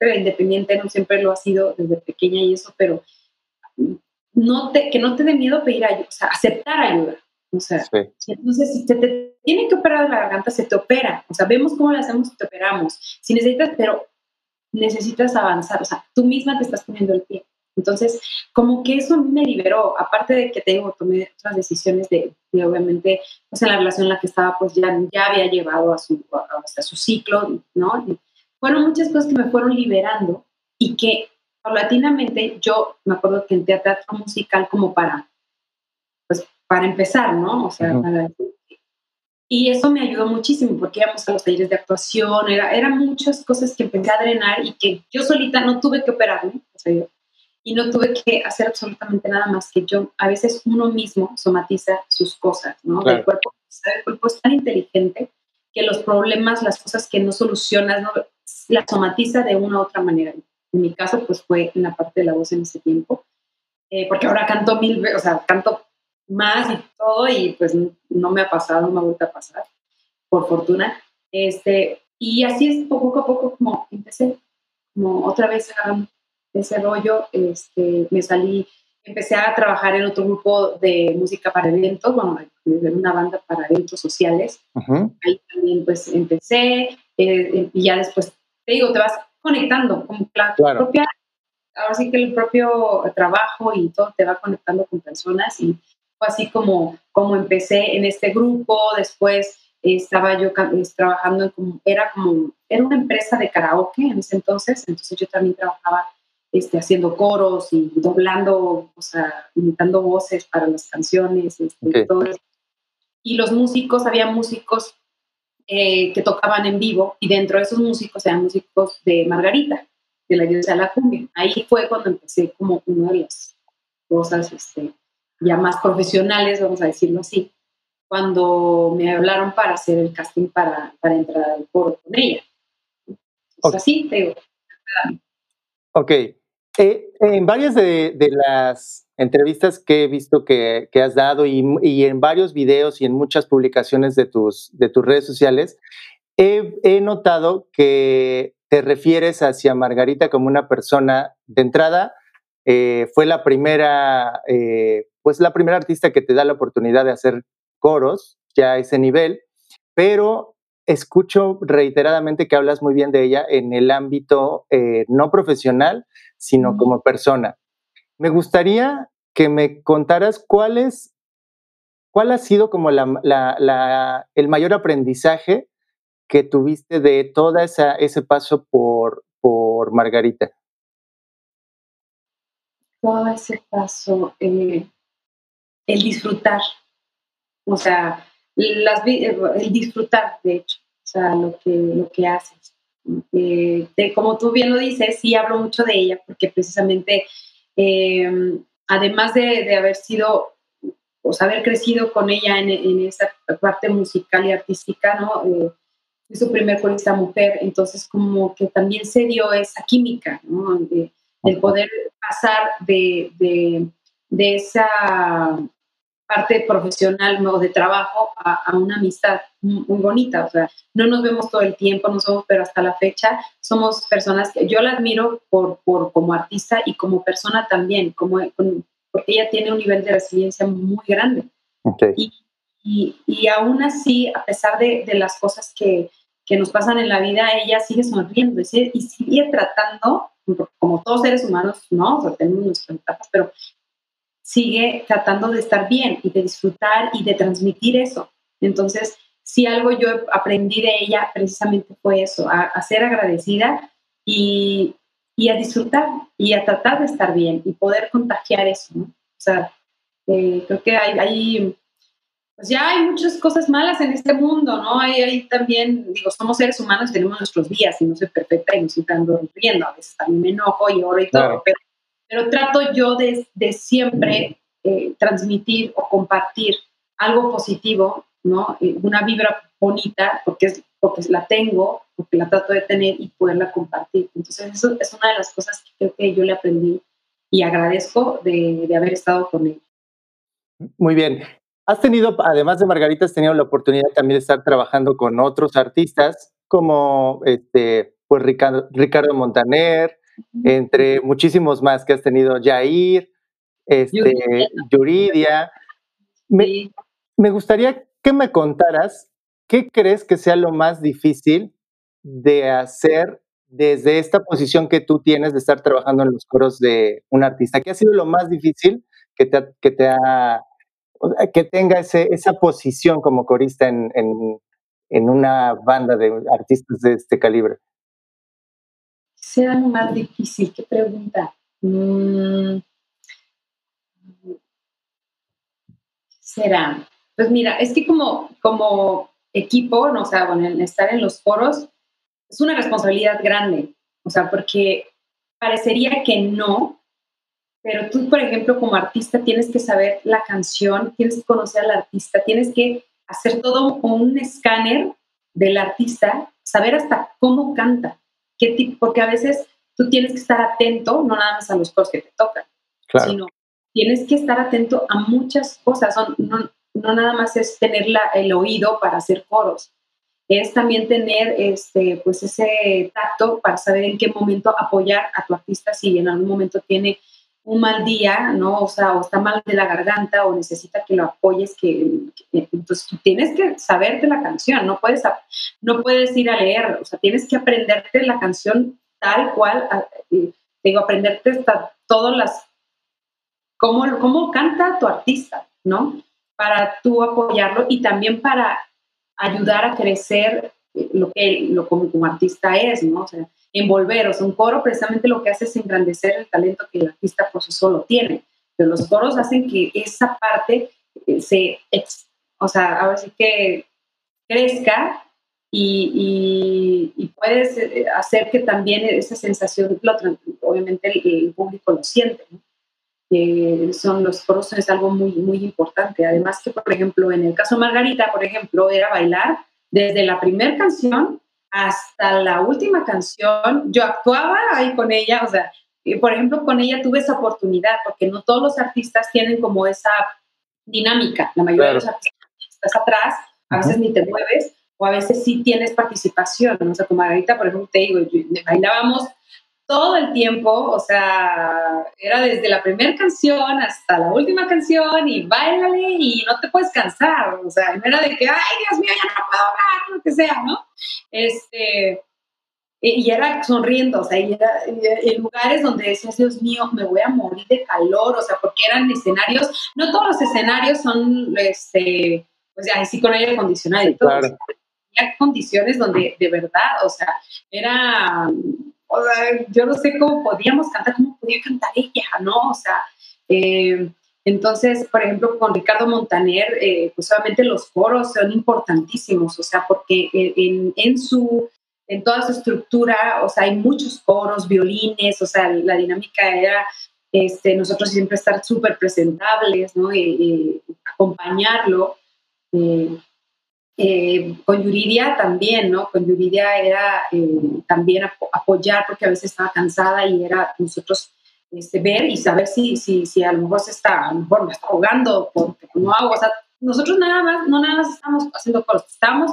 independiente, no siempre lo ha sido desde pequeña y eso, pero no te, que no te dé miedo pedir ayuda, o sea, aceptar ayuda. O sea, sí. entonces, si te, te tiene que operar la garganta, se te opera. O sea, vemos cómo lo hacemos y te operamos. Si necesitas, pero necesitas avanzar, o sea, tú misma te estás poniendo el pie. Entonces, como que eso me liberó, aparte de que te digo, tomé otras decisiones de, de, obviamente, pues en la relación en la que estaba, pues ya, ya había llevado a su, a, a su ciclo, ¿no? Y, fueron muchas cosas que me fueron liberando y que paulatinamente yo me acuerdo que entré a teatro musical como para, pues, para empezar, ¿no? O sea, uh -huh. para, y eso me ayudó muchísimo porque íbamos a los talleres de actuación, era, eran muchas cosas que empecé a drenar y que yo solita no tuve que operarme, o sea, yo, y no tuve que hacer absolutamente nada más que yo, a veces uno mismo somatiza sus cosas, ¿no? Claro. El, cuerpo, el cuerpo es tan inteligente que los problemas, las cosas que no solucionas, no, la somatiza de una u otra manera. En mi caso, pues fue en la parte de la voz en ese tiempo, eh, porque ahora canto mil veces, o sea, canto más y todo, y pues no me ha pasado, no me ha vuelto a pasar, por fortuna. Este, y así es poco a poco como empecé, como otra vez a ese rollo, este, me salí, empecé a trabajar en otro grupo de música para eventos, bueno, en una banda para eventos sociales. Ahí también pues empecé eh, y ya después, te digo, te vas conectando con la propia, ahora sí que el propio trabajo y todo te va conectando con personas y así como, como empecé en este grupo, después estaba yo trabajando en como, era como, era una empresa de karaoke en ese entonces, entonces yo también trabajaba este, haciendo coros y doblando, o sea, imitando voces para las canciones, este, todo Y los músicos, había músicos eh, que tocaban en vivo y dentro de esos músicos eran músicos de Margarita, de la diosa de la cumbia. Ahí fue cuando empecé como una de las cosas este, ya más profesionales, vamos a decirlo así cuando me hablaron para hacer el casting para, para entrar al coro con ella. O sea, sí, te digo. Ok. Eh, en varias de, de, las entrevistas que he visto que, que has dado y, y, en varios videos y en muchas publicaciones de tus, de tus redes sociales, he, he notado que te refieres hacia Margarita como una persona de entrada. Eh, fue la primera, eh, pues la primera artista que te da la oportunidad de hacer coros, ya a ese nivel, pero escucho reiteradamente que hablas muy bien de ella en el ámbito eh, no profesional, sino como persona. Me gustaría que me contaras cuál es, cuál ha sido como la, el mayor aprendizaje que tuviste de todo ese paso por, por Margarita. Todo ese paso, eh, el disfrutar, o sea, las, el disfrutar, de hecho, o sea, lo que, lo que haces. Eh, como tú bien lo dices, sí hablo mucho de ella, porque precisamente, em, además de, haber sido, o sea, haber crecido con ella en, en esa parte musical y artística, ¿no? Eh, fui su primer corista mujer, entonces como que también se dio esa química, ¿no? el poder pasar de, de, de esa parte profesional o de trabajo a, una amistad muy, bonita. O sea, no nos vemos todo el tiempo, no somos, pero hasta la fecha somos personas que yo la admiro por, por como artista y como persona también, como, porque ella tiene un nivel de resiliencia muy grande. Y, y, y, aún así, a pesar de, de las cosas que, que, nos pasan en la vida, ella sigue sonriendo y sigue, y sigue tratando, como todos seres humanos, ¿no? O sea, tenemos nuestras etapas, pero sigue tratando de estar bien y de disfrutar y de transmitir eso. Entonces, si algo yo aprendí de ella precisamente fue eso, a, ser agradecida y, y, a disfrutar y a tratar de estar bien y poder contagiar eso, ¿no? O sea, eh, creo que hay, hay, pues ya hay muchas cosas malas en este mundo, ¿no? Hay, hay también, digo, somos seres humanos, tenemos nuestros días y no soy perfecta y no siempre ando riendo, a veces también me enojo y oro y todo, pero pero trato yo de, de siempre eh, transmitir o compartir algo positivo, ¿no? Eh, una vibra bonita, porque, es, porque la tengo, porque la trato de tener y poderla compartir. Entonces, eso es una de las cosas que creo que yo le aprendí y agradezco de, de haber estado con él. Muy bien. Has tenido, además de Margarita, has tenido la oportunidad también de estar trabajando con otros artistas como este, pues Ricardo, Ricardo Montaner, entre muchísimos más que has tenido, Jair, este, Yuridia. Me, me gustaría que me contaras qué crees que sea lo más difícil de hacer desde esta posición que tú tienes de estar trabajando en los coros de un artista. ¿Qué ha sido lo más difícil que te, que te ha, que tenga ese, esa posición como corista en, en, en, una banda de artistas de este calibre? Sea lo más difícil? ¿Qué pregunta? Mm. será? Pues mira, es que como, como equipo, ¿no? o sea, bueno, estar en los foros es una responsabilidad grande, o sea, porque parecería que no, pero tú, por ejemplo, como artista tienes que saber la canción, tienes que conocer al artista, tienes que hacer todo un escáner del artista, saber hasta cómo canta, qué porque a veces tú tienes que estar atento, no nada más a los coros que te tocan, sino tienes que estar atento a muchas cosas. no, no nada más es tener el oído para hacer coros, es también tener este, pues ese tacto para saber en qué momento apoyar a tu artista si en algún momento tiene un mal día, ¿no? O sea, o está mal de la garganta o necesita que lo apoyes, que, entonces tú tienes que saberte la canción, no puedes, no puedes ir a leer, o sea, tienes que aprenderte la canción tal cual, digo, aprenderte hasta todas las, cómo, cómo canta tu artista, ¿no? Para tú apoyarlo y también para ayudar a crecer lo que lo como, como artista es, ¿no? O sea, envolver, o sea, un coro precisamente lo que hace es engrandecer el talento que el artista por sí solo tiene, pero los coros hacen que esa parte eh, se, o sea, ahora sí que crezca y, y, puedes eh, hacer que también esa sensación, obviamente el, público lo siente, ¿no? son los coros es algo muy, muy importante. Además que, por ejemplo, en el caso de Margarita, por ejemplo, era bailar desde la primera canción hasta la última canción. Yo actuaba ahí con ella, o sea, por ejemplo, con ella tuve esa oportunidad, porque no todos los artistas tienen como esa dinámica. La mayoría de los artistas estás atrás, a veces ni te mueves, o a veces sí tienes participación. O sea, con Margarita, por ejemplo, te digo, bailábamos todo el tiempo, o sea, era desde la primera canción hasta la última canción y bailale y no te puedes cansar, o sea, no era de que, ay, Dios mío, ya no puedo hablar, lo que sea, ¿no? Este, y era sonriendo, o sea, y era en lugares donde decías, Dios mío, me voy a morir de calor, o sea, porque eran escenarios, no todos los escenarios son, este, pues ya, sí con aire acondicionado y todo. Claro. Había condiciones donde de verdad, o sea, era o sea, yo no sé cómo podíamos cantar, cómo podía cantar ella, ¿no? O sea, eh, entonces, por ejemplo, con Ricardo Montaner, eh, pues obviamente los coros son importantísimos, o sea, porque en, en, su, en toda su estructura, o sea, hay muchos coros, violines, o sea, la dinámica era este, nosotros siempre estar súper presentables, ¿no? Y, acompañarlo. Eh, eh, con Yuridia también, ¿no? Con Yuridia era eh, también apoyar porque a veces estaba cansada y era nosotros este, ver y saber si, si, si a lo mejor se está, a lo mejor me está ahogando porque no hago, o sea, nosotros nada más, no nada más estamos haciendo cosas, estamos,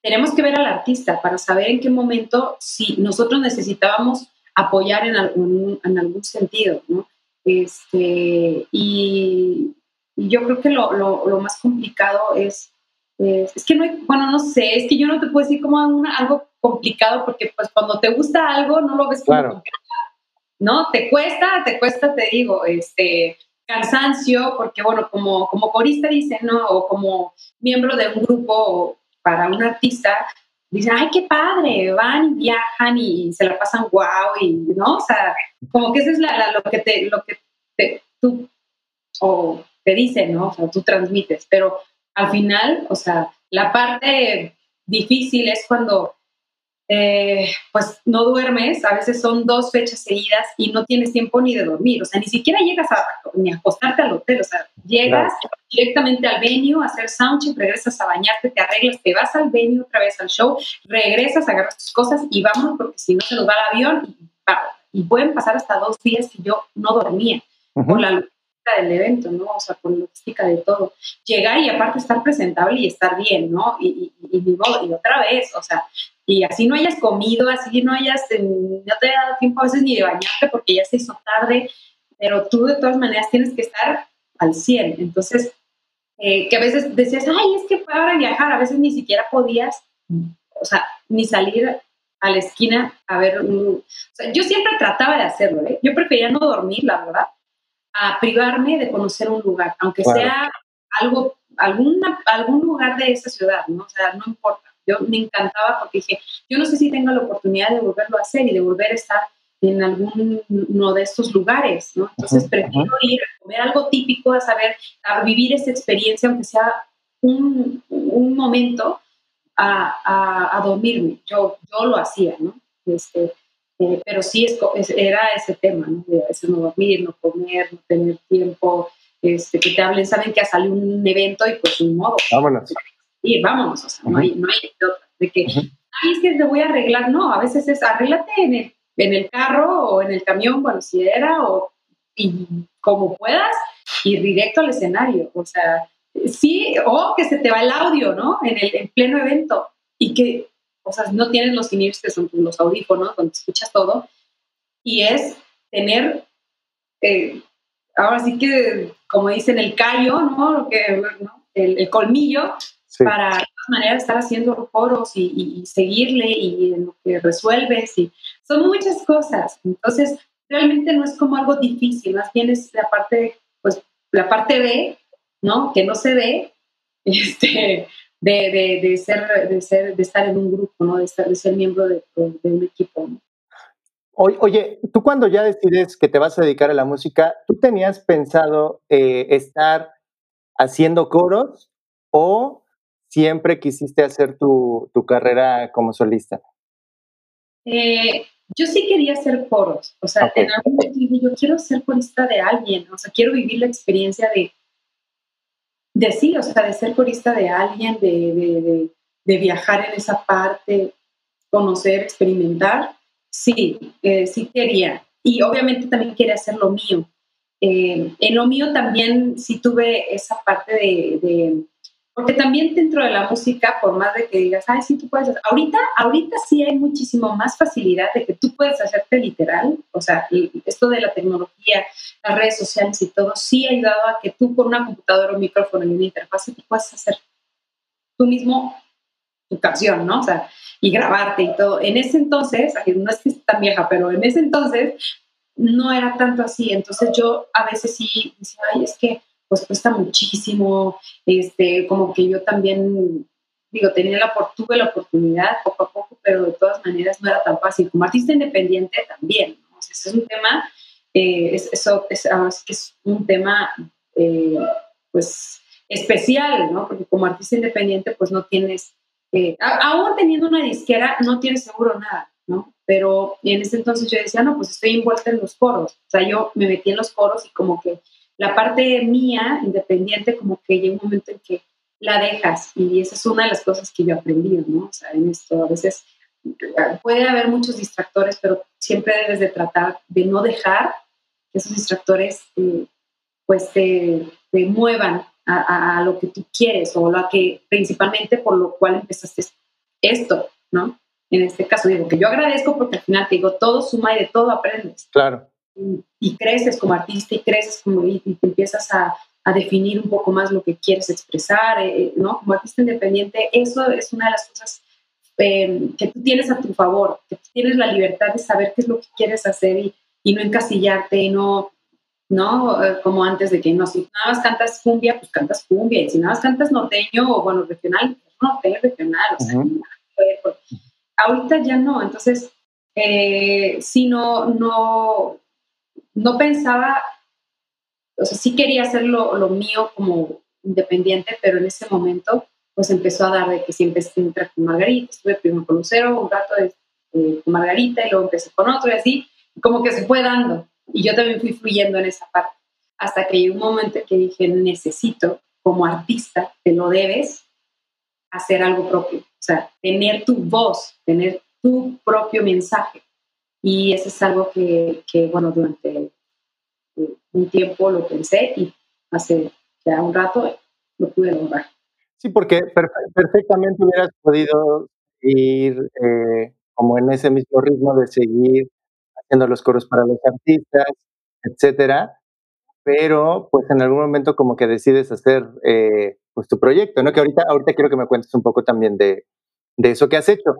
tenemos que ver al artista para saber en qué momento si nosotros necesitábamos apoyar en algún, en algún sentido, ¿no? Este, y, yo creo que lo, lo más complicado es es que no hay, bueno, no sé, es que yo no te puedo decir como algo complicado porque pues cuando te gusta algo no lo ves como complicado, ¿no? Te cuesta, te cuesta, te digo, este, cansancio, porque bueno, como, como corista dicen, ¿no? O como miembro de un grupo para un artista, dicen, ay, qué padre, van y viajan y se la pasan guau, y, ¿no? O sea, como que eso es la, lo que te, lo que te, tú, o te dicen, ¿no? O sea, tú transmites, pero al final, o sea, la parte difícil es cuando eh, pues no duermes, a veces son dos fechas seguidas y no tienes tiempo ni de dormir, o sea, ni siquiera llegas a, ni a acostarte al hotel, o sea, llegas directamente al venue a hacer soundcheck, regresas a bañarte, te arreglas, te vas al venue otra vez al show, regresas, agarras tus cosas y vamos porque si no se nos va el avión y, pueden pasar hasta dos días que yo no dormía por la del evento, ¿no? O sea, con logística de todo. Llegar y aparte estar presentable y estar bien, ¿no? Y, y, y, y otra vez, o sea, y así no hayas comido, así no hayas, no te haya dado tiempo a veces ni de bañarte porque ya se hizo tarde, pero tú de todas maneras tienes que estar al 100. Entonces, eh, que a veces decías, ay, es que fue ahora viajar, a veces ni siquiera podías, o sea, ni salir a la esquina a ver O sea, yo siempre trataba de hacerlo, ¿eh? Yo prefería no dormir, la verdad, a privarme de conocer un lugar, aunque sea algo, alguna, algún lugar de esa ciudad, ¿no? O sea, no importa. Yo me encantaba porque dije, yo no sé si tengo la oportunidad de volverlo a hacer y de volver a estar en alguno de estos lugares, ¿no? Entonces prefiero ir a comer algo típico, a saber, a vivir esa experiencia, aunque sea un, un momento, a, a, a, dormirme. Yo, yo lo hacía, ¿no? Este, eh, pero sí es, era ese tema, ¿no? De a veces no dormir, no comer, no tener tiempo, este, que te hablen, saben que ha salido un evento y pues un modo. Vámonos. Y vámonos, o sea, no, hay, no hay de otra. De que, ahí sí te voy a arreglar, no, a veces es arréglate en el, en el carro o en el camión, cuando si era, o y como puedas, y directo al escenario, o sea, sí, o que se te va el audio, ¿no? En el en pleno evento, y que, o sea, no tienes los in que son los audífonos, donde escuchas todo, y es tener, eh, ahora sí que, como dicen, el callo, ¿no? Que, El, colmillo, para de todas maneras estar haciendo coros y, seguirle y en lo que resuelves, y son muchas cosas. Entonces, realmente no es como algo difícil, más bien es la parte, pues, la parte B, ¿no? Que no se ve, este, de, de, ser, de, ser, de estar en un grupo, ¿no? De, estar, de ser miembro de, un equipo. Oye, tú cuando ya decides que te vas a dedicar a la música, ¿tú tenías pensado eh, estar haciendo coros o siempre quisiste hacer tu, tu carrera como solista? Eh, yo sí quería hacer coros, o sea, en algún momento yo quiero ser corista de alguien, o sea, quiero vivir la experiencia de, de sí, o sea, de ser corista de alguien, de, de, de viajar en esa parte, conocer, experimentar, sí, eh, sí quería. Y obviamente también quería hacer lo mío. Eh, en lo mío también sí tuve esa parte de porque también dentro de la música, por más de que digas, ay, sí, tú puedes hacer, ahorita, ahorita sí hay muchísimo más facilidad de que tú puedes hacerte literal, o sea, esto de la tecnología, las redes sociales y todo, sí ha ayudado a que tú con una computadora, un micrófono y una interfaz te puedas hacer tú mismo tu canción, ¿no? O sea, y grabarte y todo. En ese entonces, no es que esté tan vieja, pero en ese entonces no era tanto así. Entonces yo a veces sí decía, ay, es que pues cuesta muchísimo, este, como que yo también, digo, tenía la, tuve la oportunidad poco a poco, pero de todas maneras no era tan fácil. Como artista independiente también, ¿no? ese es un tema, eh, eso es, es un tema, eh, pues, especial, ¿no? Porque como artista independiente, pues no tienes, eh, aún teniendo una disquera, no tienes seguro nada, ¿no? Pero en ese entonces yo decía, no, pues estoy envuelta en los coros. O sea, yo me metí en los coros y como que la parte mía, independiente, como que llega un momento en que la dejas y esa es una de las cosas que yo aprendí, ¿no? O sea, en esto a veces puede haber muchos distractores, pero siempre debes de tratar de no dejar que esos distractores eh, pues te, muevan a, lo que tú quieres o lo que principalmente por lo cual empezaste esto, ¿no? En este caso digo que yo agradezco porque al final te digo, todo suma y de todo aprendes. Claro y, creces como artista y creces como y, te empiezas a, a, definir un poco más lo que quieres expresar, eh, eh, ¿no? Como artista independiente, eso es una de las cosas eh, que tú tienes a tu favor, que tienes la libertad de saber qué es lo que quieres hacer y, y no encasillarte y no, ¿no? como antes de que no, si nada más cantas cumbia, pues cantas cumbia, y si nada más cantas norteño o bueno, regional, pues norteño, regional, o sea, ahorita ya no, entonces, eh, si no, no, no pensaba, o sea, sí quería hacer lo, mío como independiente, pero en ese momento pues empezó a dar de que siempre entra con Margarita, estuve primero con Lucero, un rato de, con Margarita y luego empecé con otro y así, como que se fue dando y yo también fui fluyendo en esa parte, hasta que llegó un momento que dije, necesito, como artista, te lo debes, hacer algo propio, o sea, tener tu voz, tener tu propio mensaje. Y eso es algo que, bueno, durante un tiempo lo pensé y hace ya un rato lo pude lograr. Sí, porque perfectamente hubieras podido ir eh, como en ese mismo ritmo de seguir haciendo los coros para los artistas, etcétera, pero pues en algún momento como que decides hacer eh, pues tu proyecto, ¿no? Que ahorita, ahorita quiero que me cuentes un poco también de, de eso que has hecho.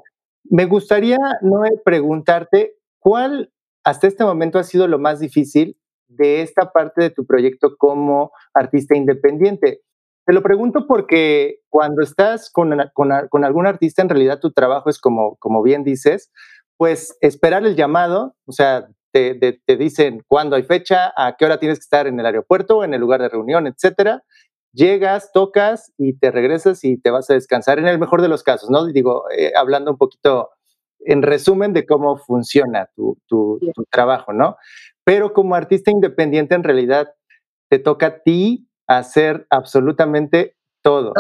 Me gustaría, Noé, preguntarte ¿Cuál hasta este momento ha sido lo más difícil de esta parte de tu proyecto como artista independiente? Te lo pregunto porque cuando estás con, algún artista, en realidad tu trabajo es como, como bien dices, pues esperar el llamado, o sea, te, te, dicen cuándo hay fecha, a qué hora tienes que estar en el aeropuerto, en el lugar de reunión, etcétera. Llegas, tocas y te regresas y te vas a descansar en el mejor de los casos, ¿no? Digo, eh, hablando un poquito en resumen de cómo funciona tu, tu, trabajo, ¿no? Pero como artista independiente, en realidad, te toca a ti hacer absolutamente todo.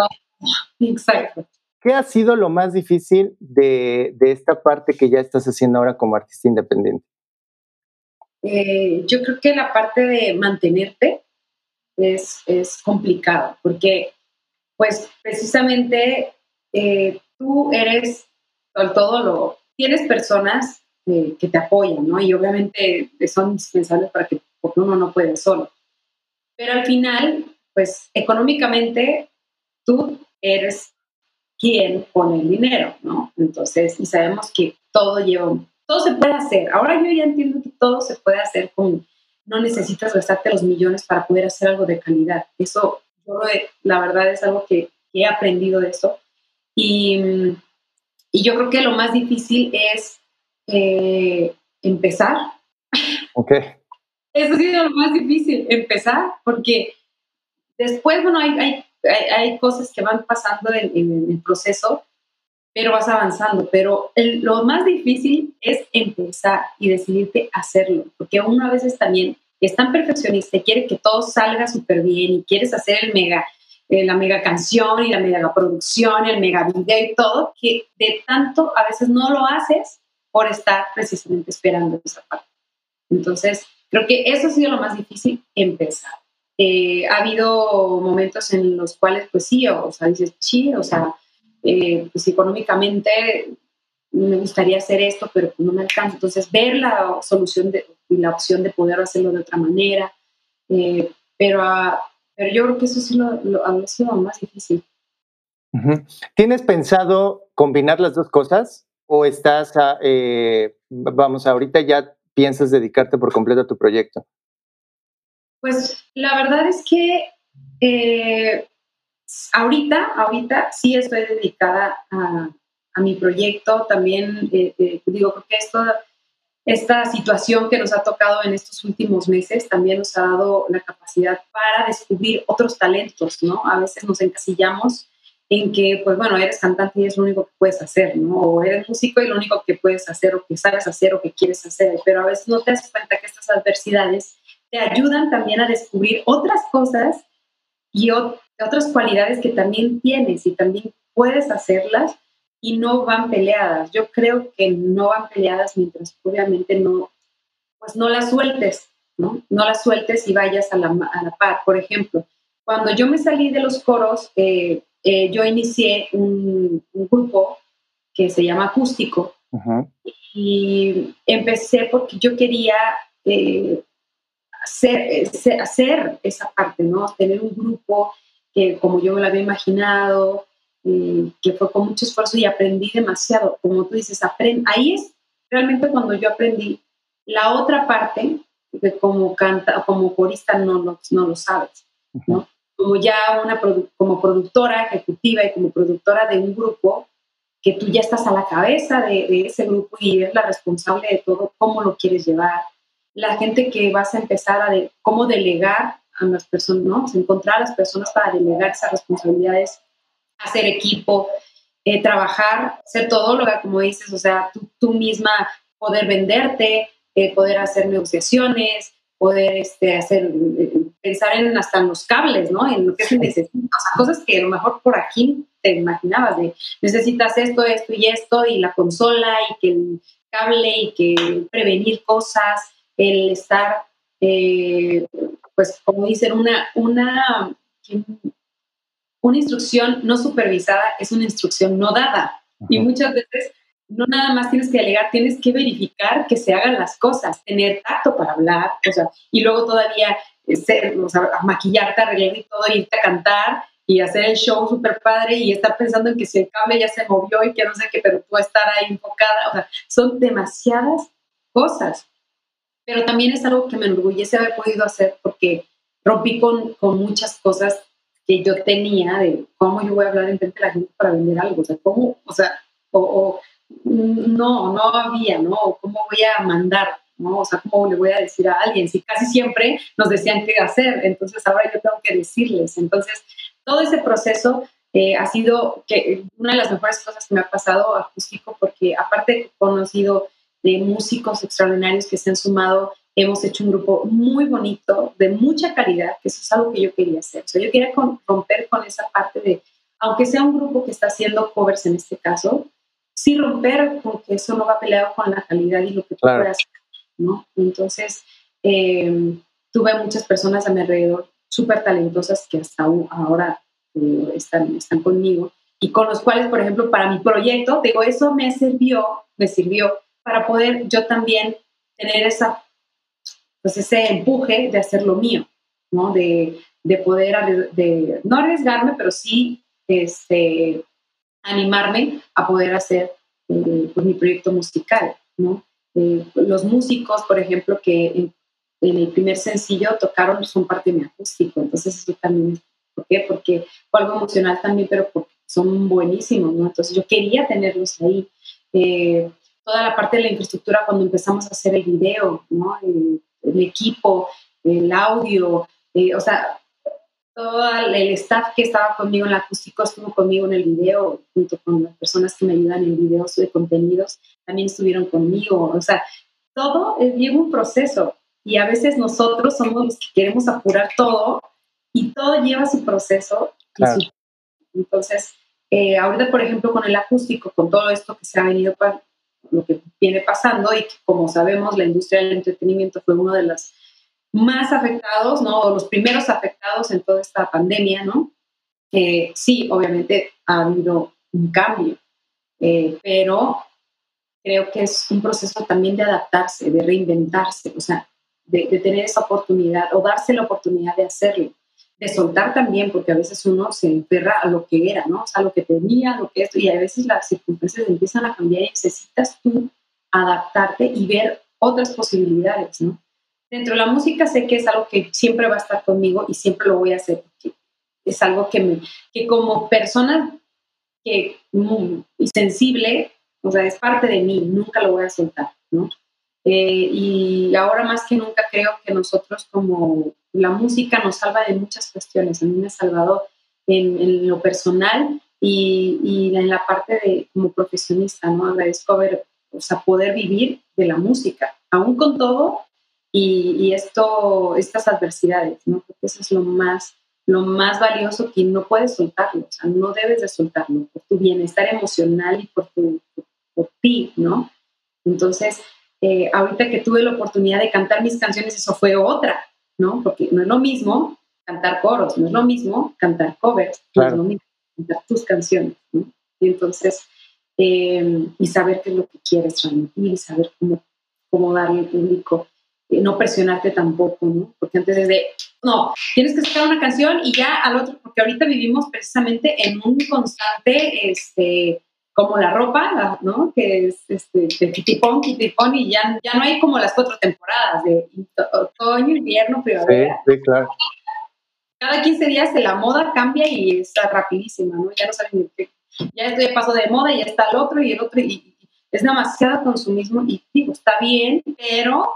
Exacto. ¿qué ha sido lo más difícil de, esta parte que ya estás haciendo ahora como artista independiente? Eh, yo creo que la parte de mantenerte es, es complicado, porque pues precisamente eh, tú eres todo lo, tienes personas eh, que te apoyan, ¿no? Y obviamente son indispensables para que porque uno no puede solo. Pero al final, pues económicamente tú eres quien pone el dinero, ¿no? Entonces, y sabemos que todo lleva, todo se puede hacer. Ahora yo ya entiendo que todo se puede hacer con, no necesitas gastarte los millones para poder hacer algo de calidad. Eso, yo la verdad es algo que, he aprendido de eso. Y, y, yo creo que lo más difícil es eh, empezar. Ok. Eso ha sido lo más difícil, empezar, porque después, bueno, hay, hay hay, cosas que van pasando en, el proceso, pero vas avanzando. Pero lo más difícil es empezar y decidirte hacerlo, porque uno a veces también es tan perfeccionista y quiere que todo salga súper bien y quieres hacer el mega, eh, la mega canción y la mega producción, el mega video y todo, que de tanto a veces no lo haces por estar precisamente esperando esa parte. Entonces, creo que eso ha sido lo más difícil, empezar. Eh, ha habido momentos en los cuales, pues sí, o, sea, dices, sí, o sea, eh, pues económicamente me gustaría hacer esto, pero no me alcanza. Entonces, ver la solución y la opción de poder hacerlo de otra manera. Eh, pero, ah, pero yo creo que eso sí lo, lo, ha sido más difícil. ¿Tienes pensado combinar las dos cosas? ¿O estás, vamos, ahorita ya piensas dedicarte por completo a tu proyecto? Pues la verdad es que eh, ahorita, ahorita sí estoy dedicada a, mi proyecto. También eh, eh, digo, creo que esto, esta situación que nos ha tocado en estos últimos meses también nos ha dado la capacidad para descubrir otros talentos, ¿no? A veces nos encasillamos en que, pues bueno, eres cantante y es lo único que puedes hacer, ¿no? O eres músico y lo único que puedes hacer o que sabes hacer o que quieres hacer, pero a veces no te das cuenta que estas adversidades te ayudan también a descubrir otras cosas y otras cualidades que también tienes y también puedes hacerlas y no van peleadas. Yo creo que no van peleadas mientras obviamente no, pues no las sueltes, ¿no? No las sueltes y vayas a la, a la par. Por ejemplo, cuando yo me salí de los coros, eh, eh, yo inicié un, grupo que se llama Acústico y empecé porque yo quería eh, hacer, hacer esa parte, ¿no? Tener un grupo que como yo me lo había imaginado, eh, que fue con mucho esfuerzo y aprendí demasiado. Como tú dices, ahí es realmente cuando yo aprendí la otra parte de como canta, como corista no lo, no lo sabes, ¿no? Como ya una como productora ejecutiva y como productora de un grupo, que tú ya estás a la cabeza de, ese grupo y eres la responsable de todo, cómo lo quieres llevar, la gente que vas a empezar a cómo delegar a las personas, encontrar a las personas para delegar esas responsabilidades, hacer equipo, eh, trabajar, lo que, como dices, o sea, tú, misma poder venderte, eh, poder hacer negociaciones, poder este, hacer, pensar en hasta en los cables, ¿no? En lo que se necesita, o sea, cosas que a lo mejor por aquí te imaginabas de necesitas esto, esto y esto, y la consola, y que el cable, y que prevenir cosas, el estar, eh, pues como dicen, una, una, una instrucción no supervisada es una instrucción no dada. Y muchas veces no nada más tienes que delegar, tienes que verificar que se hagan las cosas, tener tacto para hablar, o sea, y luego todavía eh, ser, o sea, maquillarte, arreglar y todo, irte a cantar y hacer el show súper padre y estar pensando en que si el cable ya se movió y que no sé qué, pero tú estar ahí enfocada, o sea, son demasiadas cosas. Pero también es algo que me enorgullece haber podido hacer porque rompí con, con muchas cosas que yo tenía de cómo yo voy a hablar en frente de la gente para vender algo, o sea, cómo, o sea, o, no, no había, ¿no? ¿Cómo voy a mandar, ¿no? O sea, ¿cómo le voy a decir a alguien? Si casi siempre nos decían qué hacer, entonces ahora yo tengo que decirles. Entonces, todo ese proceso eh, ha sido que una de las mejores cosas que me ha pasado acústico, porque aparte he conocido de músicos extraordinarios que se han sumado. Hemos hecho un grupo muy bonito, de mucha calidad, que eso es algo que yo quería hacer. O yo quería romper con esa parte de aunque sea un grupo que está haciendo covers en este caso, sí romper porque eso no va peleado con la calidad y lo que tú puedes hacer, ¿no? Entonces, eh, tuve muchas personas a mi alrededor súper talentosas que hasta ahora eh, están, están conmigo y con los cuales, por ejemplo, para mi proyecto, digo, eso me sirvió, me sirvió para poder yo también tener esa, pues ese empuje de hacer lo mío, ¿no? De, de poder, de, no arriesgarme, pero sí este, animarme a poder hacer eh, pues, mi proyecto musical, ¿no? Eh, los músicos, por ejemplo, que en, el primer sencillo tocaron son parte de mi acústico, entonces eso también, ¿por qué? Porque fue algo emocional también, pero porque son buenísimos, ¿no? Entonces yo quería tenerlos ahí. Eh, toda la parte de la infraestructura cuando empezamos a hacer el video, ¿no? El, el equipo, el audio, o sea, todo el staff que estaba conmigo en el acústico estuvo conmigo en el video, junto con las personas que me ayudan en videos de contenidos, también estuvieron conmigo. O sea, todo lleva un proceso y a veces nosotros somos los que queremos apurar todo y todo lleva su proceso. entonces, eh, ahorita, por ejemplo, con el acústico, con todo esto que se ha venido, lo que viene pasando y que, como sabemos, la industria del entretenimiento fue una de las más afectados, ¿no? los primeros afectados en toda esta pandemia, ¿no? sí, obviamente ha habido un cambio, eh, pero creo que es un proceso también de adaptarse, de reinventarse, o sea, de, tener esa oportunidad o darse la oportunidad de hacerlo, de soltar también, porque a veces uno se enferra a lo que era, ¿no? O sea, lo que tenía, lo que es, y a veces las circunstancias empiezan a cambiar y necesitas tú adaptarte y ver otras posibilidades, ¿no? Dentro de la música sé que es algo que siempre va a estar conmigo y siempre lo voy a hacer porque es algo que me, que como persona que muy sensible, o sea, es parte de mí, nunca lo voy a soltar, ¿no? Eh, y ahora más que nunca creo que nosotros como la música nos salva de muchas cuestiones. A mí me ha salvado en, lo personal y, y, en la parte de como profesionista, ¿no? Agradezco haber, o sea, poder vivir de la música. Aún con todo, y, esto, estas adversidades, ¿no? Porque eso es lo más, lo más valioso que no puedes soltarlo, o sea, no debes de soltarlo por tu bienestar emocional y por, tu, por, ti, ¿no? Entonces, eh, ahorita que tuve la oportunidad de cantar mis canciones, eso fue otra, ¿no? Porque no es lo mismo cantar coros, no es lo mismo cantar covers, no es lo mismo cantar tus canciones, ¿no? Y entonces, eh, y saber qué es lo que quieres transmitir y saber cómo, cómo darle al público no presionarte tampoco, ¿no? Porque antes es de, no, tienes que sacar una canción y ya al otro, porque ahorita vivimos precisamente en un constante, este, como la ropa, ¿no? Que es este, de kitipón, kitipón, y ya, ya no hay como las cuatro temporadas de otoño, invierno, primavera. Sí, sí, claro. Cada 15 días la moda cambia y está rapidísima, ¿no? Ya no saben qué. Ya esto ya pasó de moda y ya está el otro y el otro, y es demasiado consumismo, y digo, está bien, pero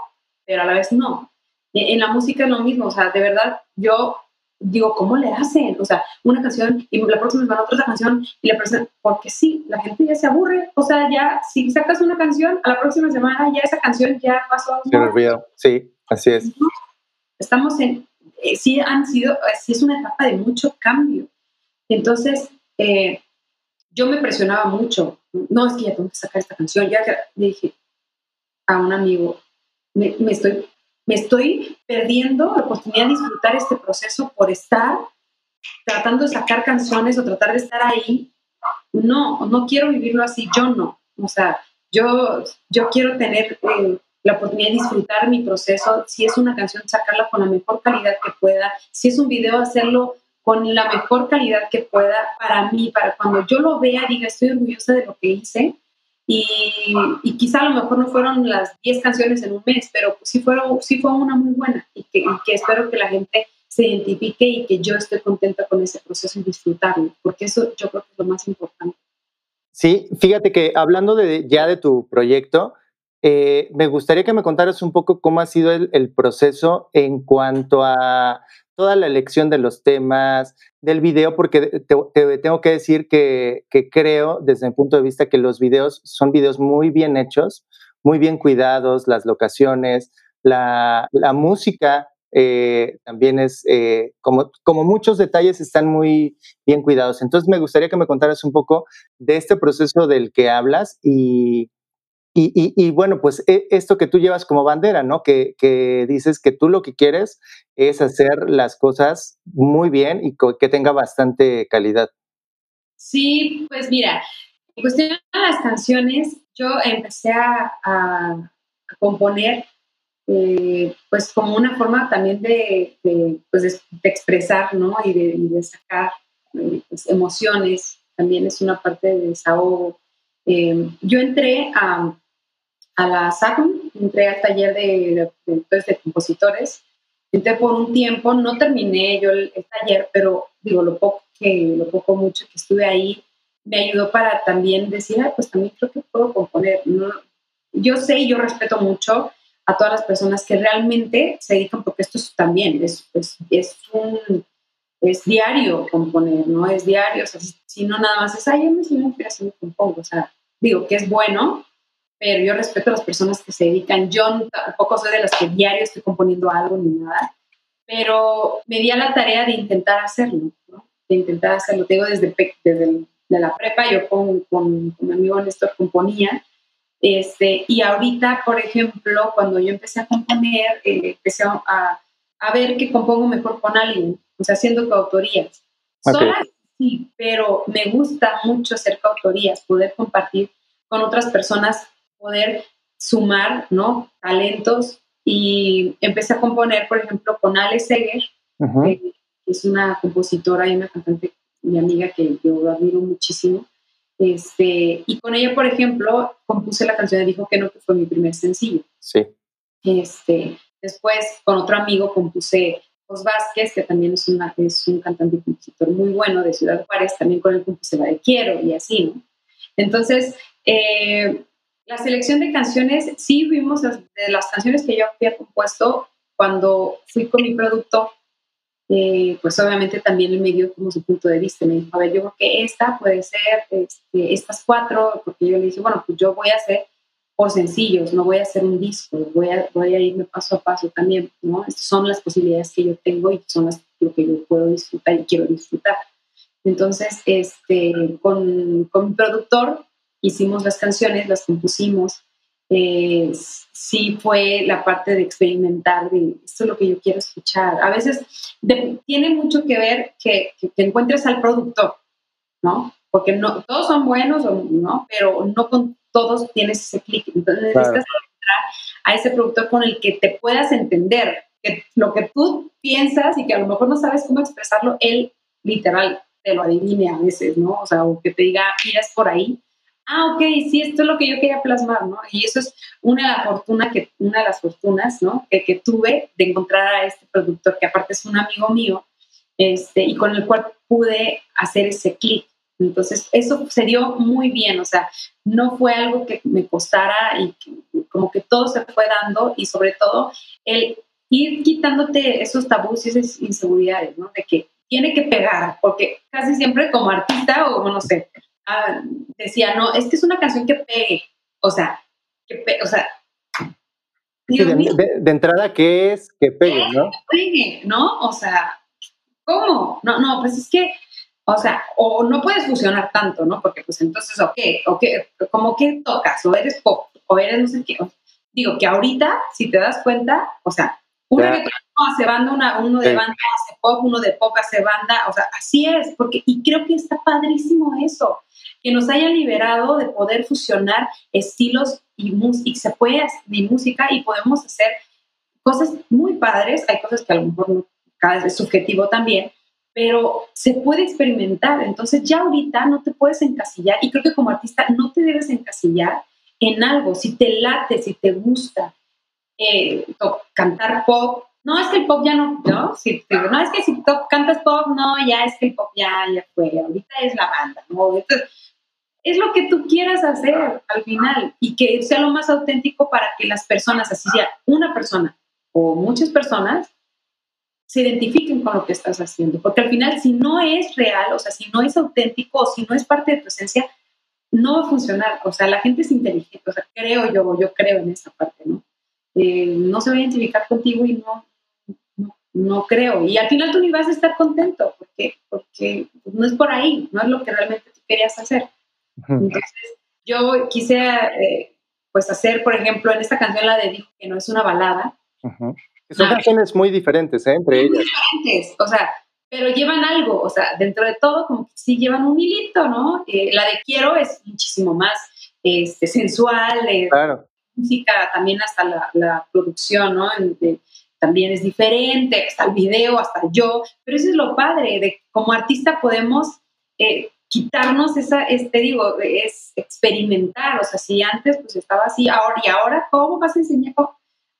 pero a la vez no. E, en la música es lo mismo, o sea, de verdad, yo digo, ¿cómo le hacen? O sea, una canción y la próxima semana otra canción y la próxima, porque sí, la gente ya se aburre, o sea, ya si sacas una canción, a la próxima semana ya esa canción ya pasó. Se olvidó, sí, así es. Estamos en, eh, sí han sido, sí es una etapa de mucho cambio. Entonces, eh, yo me presionaba mucho, no es que ya tengo que sacar esta canción, ya le dije a un amigo, me, estoy, me estoy perdiendo la oportunidad de disfrutar este proceso por estar tratando de sacar canciones o tratar de estar ahí. No, no quiero vivirlo así, yo no. O sea, yo, yo quiero tener eh, la oportunidad de disfrutar mi proceso. Si es una canción, sacarla con la mejor calidad que pueda. Si es un video, hacerlo con la mejor calidad que pueda para mí, para cuando yo lo vea, diga, estoy orgullosa de lo que hice y, quizá a lo mejor no fueron las 10 canciones en un mes, pero sí, fueron, sí fue una muy buena y que, espero que la gente se identifique y que yo esté contenta con ese proceso y disfrutarlo, porque eso yo creo que es lo más importante. Sí, fíjate que hablando de, ya de tu proyecto, eh, me gustaría que me contaras un poco cómo ha sido el, proceso en cuanto a toda la elección de los temas, del video, porque te, tengo que decir que, creo, desde mi punto de vista, que los videos son videos muy bien hechos, muy bien cuidados, las locaciones, la, música eh, también es, eh, como, como muchos detalles están muy bien cuidados. Entonces me gustaría que me contaras un poco de este proceso del que hablas y, y, bueno, pues e, esto que tú llevas como bandera, ¿no? Que, que, dices que tú lo que quieres es hacer las cosas muy bien y que tenga bastante calidad. Sí, pues mira, en cuestión de las canciones, yo empecé a, a componer eh, pues como una forma también de, pues de, expresar, ¿no? Y de, sacar eh, pues, emociones, también es una parte de desahogo. Eh, yo entré a, a la SACM, entré al taller de, pues, de, compositores, entré por un tiempo, no terminé yo el, taller, pero digo, lo poco que, lo poco mucho que estuve ahí, me ayudó para también decir, pues también creo que puedo componer. ¿no? Yo sé y yo respeto mucho a todas las personas que realmente se dedican, porque esto es también es, es, es diario componer, ¿no? Es diario, no nada más es, ay, yo me siento inspiración y compongo, o sea, digo que es bueno, pero yo respeto a las personas que se dedican, yo tampoco soy de las que diario estoy componiendo algo ni nada, pero me di a la tarea de intentar hacerlo, ¿no? De intentar hacerlo, te digo, desde, desde la prepa, yo con, con, con mi amigo Néstor componía, este, y ahorita, por ejemplo, cuando yo empecé a componer, eh, empecé a, a, ver que compongo mejor con alguien, o sea, haciendo coautorías. Okay. Sí, pero me gusta mucho hacer coautorías, poder compartir con otras personas, poder sumar, ¿no? Talentos. Y empecé a componer, por ejemplo, con Ale Seger, que es una compositora y una cantante, mi amiga que yo admiro muchísimo. Este, y con ella, por ejemplo, compuse la canción de Dijo que no, que fue mi primer sencillo. Sí. Este, después, con otro amigo, compuse Vázquez, que también es, una, es un cantante y compositor muy bueno de Ciudad Juárez, también con él compuse la de Quiero y así, ¿no? Entonces, eh, la selección de canciones, sí vimos de las canciones que yo había compuesto cuando fui con mi productor eh, pues obviamente también me dio como su punto de vista. Me dijo, a ver, yo creo que esta puede ser, este, estas cuatro, porque yo le dije, bueno, pues yo voy a hacer por sencillos, no voy a hacer un disco, voy a, voy irme paso a paso también, ¿no? Estas son las posibilidades que yo tengo y son las lo que yo puedo disfrutar y quiero disfrutar. Entonces, este, con, con mi productor hicimos las canciones, las compusimos, eh, sí fue la parte de experimentar, de esto es lo que yo quiero escuchar. A veces tiene mucho que ver que, que, encuentres al productor, ¿no? Porque no, todos son buenos, ¿no? Pero no con todos tienes ese clic. Entonces necesitas encontrar a ese productor con el que te puedas entender, que lo que tú piensas y que a lo mejor no sabes cómo expresarlo, él literal te lo adivine a veces, ¿no? O sea, o que te diga, mira, es por ahí ah, ok, sí, esto es lo que yo quería plasmar, ¿no? Y eso es una de, las fortuna que, una de las fortunas, ¿no? Que, que, tuve de encontrar a este productor, que aparte es un amigo mío, este, y con el cual pude hacer ese clic. Entonces, eso se dio muy bien, o sea, no fue algo que me costara y como que todo se fue dando y sobre todo el ir quitándote esos tabús y esas inseguridades, ¿no? De que tiene que pegar, porque casi siempre como artista o no sé, Ah, decía, no, es que es una canción que pegue, o sea, que o sea, de, entrada, ¿qué es que pegue, no? Que pegue, ¿no? O sea, ¿cómo? No, no, pues es que, o sea, o no puedes fusionar tanto, ¿no? Porque pues entonces, ok, ok, como que tocas, o eres pop, o eres no sé qué. Digo que ahorita, si te das cuenta, o sea, uno de hace banda, una, uno de banda hace pop, uno de pop hace banda, o sea, así es, porque, y creo que está padrísimo eso que nos haya liberado de poder fusionar estilos y, música, se puede de música y podemos hacer cosas muy padres, hay cosas que a lo mejor no, cada vez es subjetivo también, pero se puede experimentar, entonces ya ahorita no te puedes encasillar y creo que como artista no te debes encasillar en algo, si te late, si te gusta eh, cantar pop, no es que el pop ya no, ¿no? Si, no es que si cantas pop, no, ya es que el pop ya, ya fue, ahorita es la banda, ¿no? Entonces, es lo que tú quieras hacer al final y que sea lo más auténtico para que las personas, así sea una persona o muchas personas, se identifiquen con lo que estás haciendo. Porque al final, si no es real, o sea, si no es auténtico o si no es parte de tu esencia, no va a funcionar. O sea, la gente es inteligente, o sea, creo yo, yo creo en esa parte, ¿no? Eh, no se va a identificar contigo y no, no no creo. Y al final tú ni vas a estar contento, porque, porque no es por ahí, no es lo que realmente tú querías hacer. Entonces, yo quise eh, pues hacer, por ejemplo, en esta canción la de Dijo que no es una balada. Son ah. canciones muy diferentes, ¿eh? Entre ellas. diferentes, o sea, pero llevan algo, o sea, dentro de todo, como que sí llevan un hilito, ¿no? Eh, la de Quiero es muchísimo más este, sensual, claro. música, también hasta la, producción, ¿no? también es diferente, hasta el video, hasta yo, pero eso es lo padre, de como artista podemos eh, quitarnos esa, este digo, es experimentar, o sea, si antes pues estaba así, ahora y ahora, ¿cómo vas a enseñar?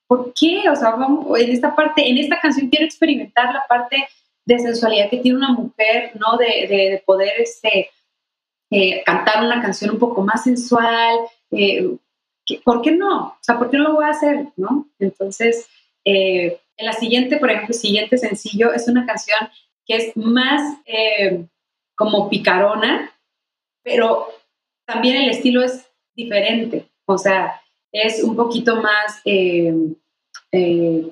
¿Por qué? O sea, en esta parte, en esta canción quiero experimentar la parte de sensualidad que tiene una mujer, ¿no? De, de, poder este, eh, cantar una canción un poco más sensual. Eh, ¿Por qué no? O sea, ¿por qué no lo voy a hacer? ¿no? Entonces, eh, en la siguiente, por ejemplo, siguiente sencillo es una canción que es más como picarona, pero también el estilo es diferente. O sea, es un poquito más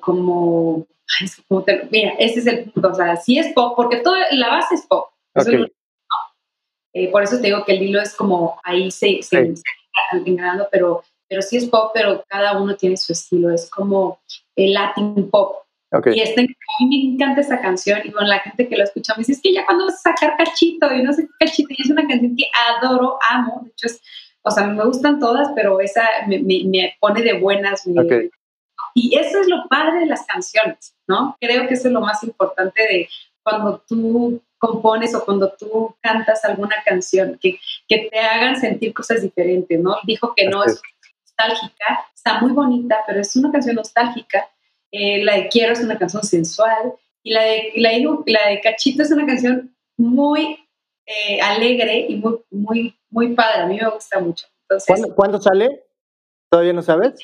como mira, ese es el punto, o sea, sí es pop, porque toda la base es pop. Eh, por eso te digo que el hilo es como ahí se, se, está pero, pero sí es pop, pero cada uno tiene su estilo, es como el Latin pop. Y este, a mí me encanta esa canción y con la gente que lo escucha me dice, es que ya cuando vas a sacar cachito y no sé qué cachito, y es una canción que adoro, amo, de hecho es, o sea, me gustan todas, pero esa me, me, pone de buenas, me, y eso es lo padre de las canciones, ¿no? Creo que eso es lo más importante de cuando tú compones o cuando tú cantas alguna canción, que, que te hagan sentir cosas diferentes, ¿no? Dijo que no es nostálgica, está muy bonita, pero es una canción nostálgica. Eh, la de Quiero es una canción sensual y la de, la la de Cachito es una canción muy eh, alegre y muy, muy, muy padre. A mí me gusta mucho. Entonces, ¿Cuándo sale? ¿Todavía no sabes?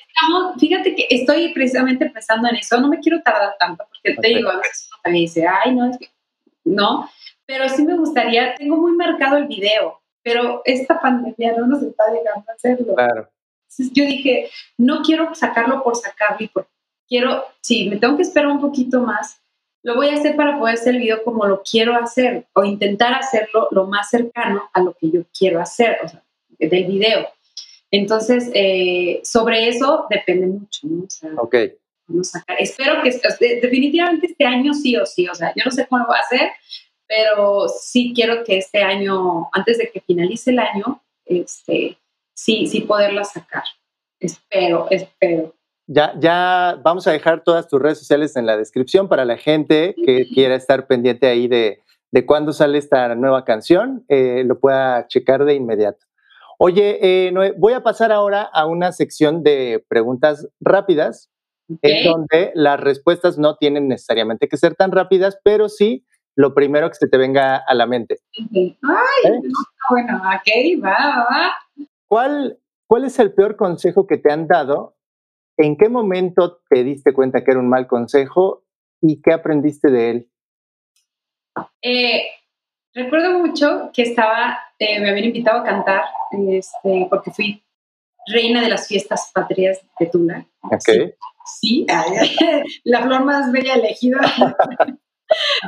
fíjate que estoy precisamente pensando en eso. No me quiero tardar tanto porque te digo, a veces uno también dice, ay, no, es que no. Pero sí me gustaría, tengo muy marcado el video, pero esta pandemia no nos está llegando a hacerlo. Claro. Entonces yo dije, no quiero sacarlo por sacarlo y por, quiero, sí, me tengo que esperar un poquito más. Lo voy a hacer para poder hacer el video como lo quiero hacer o intentar hacerlo lo más cercano a lo que yo quiero hacer, o sea, del video. Entonces, eh, sobre eso depende mucho, ¿no? O sea, ok. Vamos a sacar. Espero que definitivamente este año sí o sí, o sea, yo no sé cómo lo va a hacer, pero sí quiero que este año, antes de que finalice el año, este, sí, sí poderla sacar. Espero, espero. Ya, ya vamos a dejar todas tus redes sociales en la descripción para la gente que quiera estar pendiente ahí de, de cuándo sale esta nueva canción, eh, lo pueda checar de inmediato. Oye, eh, voy a pasar ahora a una sección de preguntas rápidas, en donde las respuestas no tienen necesariamente que ser tan rápidas, pero sí lo primero que se te venga a la mente. Ay, ¿Eh? bueno, ok, va, va. ¿Cuál, ¿Cuál es el peor consejo que te han dado? ¿En qué momento te diste cuenta que era un mal consejo y qué aprendiste de él? Eh, recuerdo mucho que estaba, eh, me habían invitado a cantar, este, porque fui reina de las fiestas patrias de Tula. Okay. Sí, la flor más bella elegida.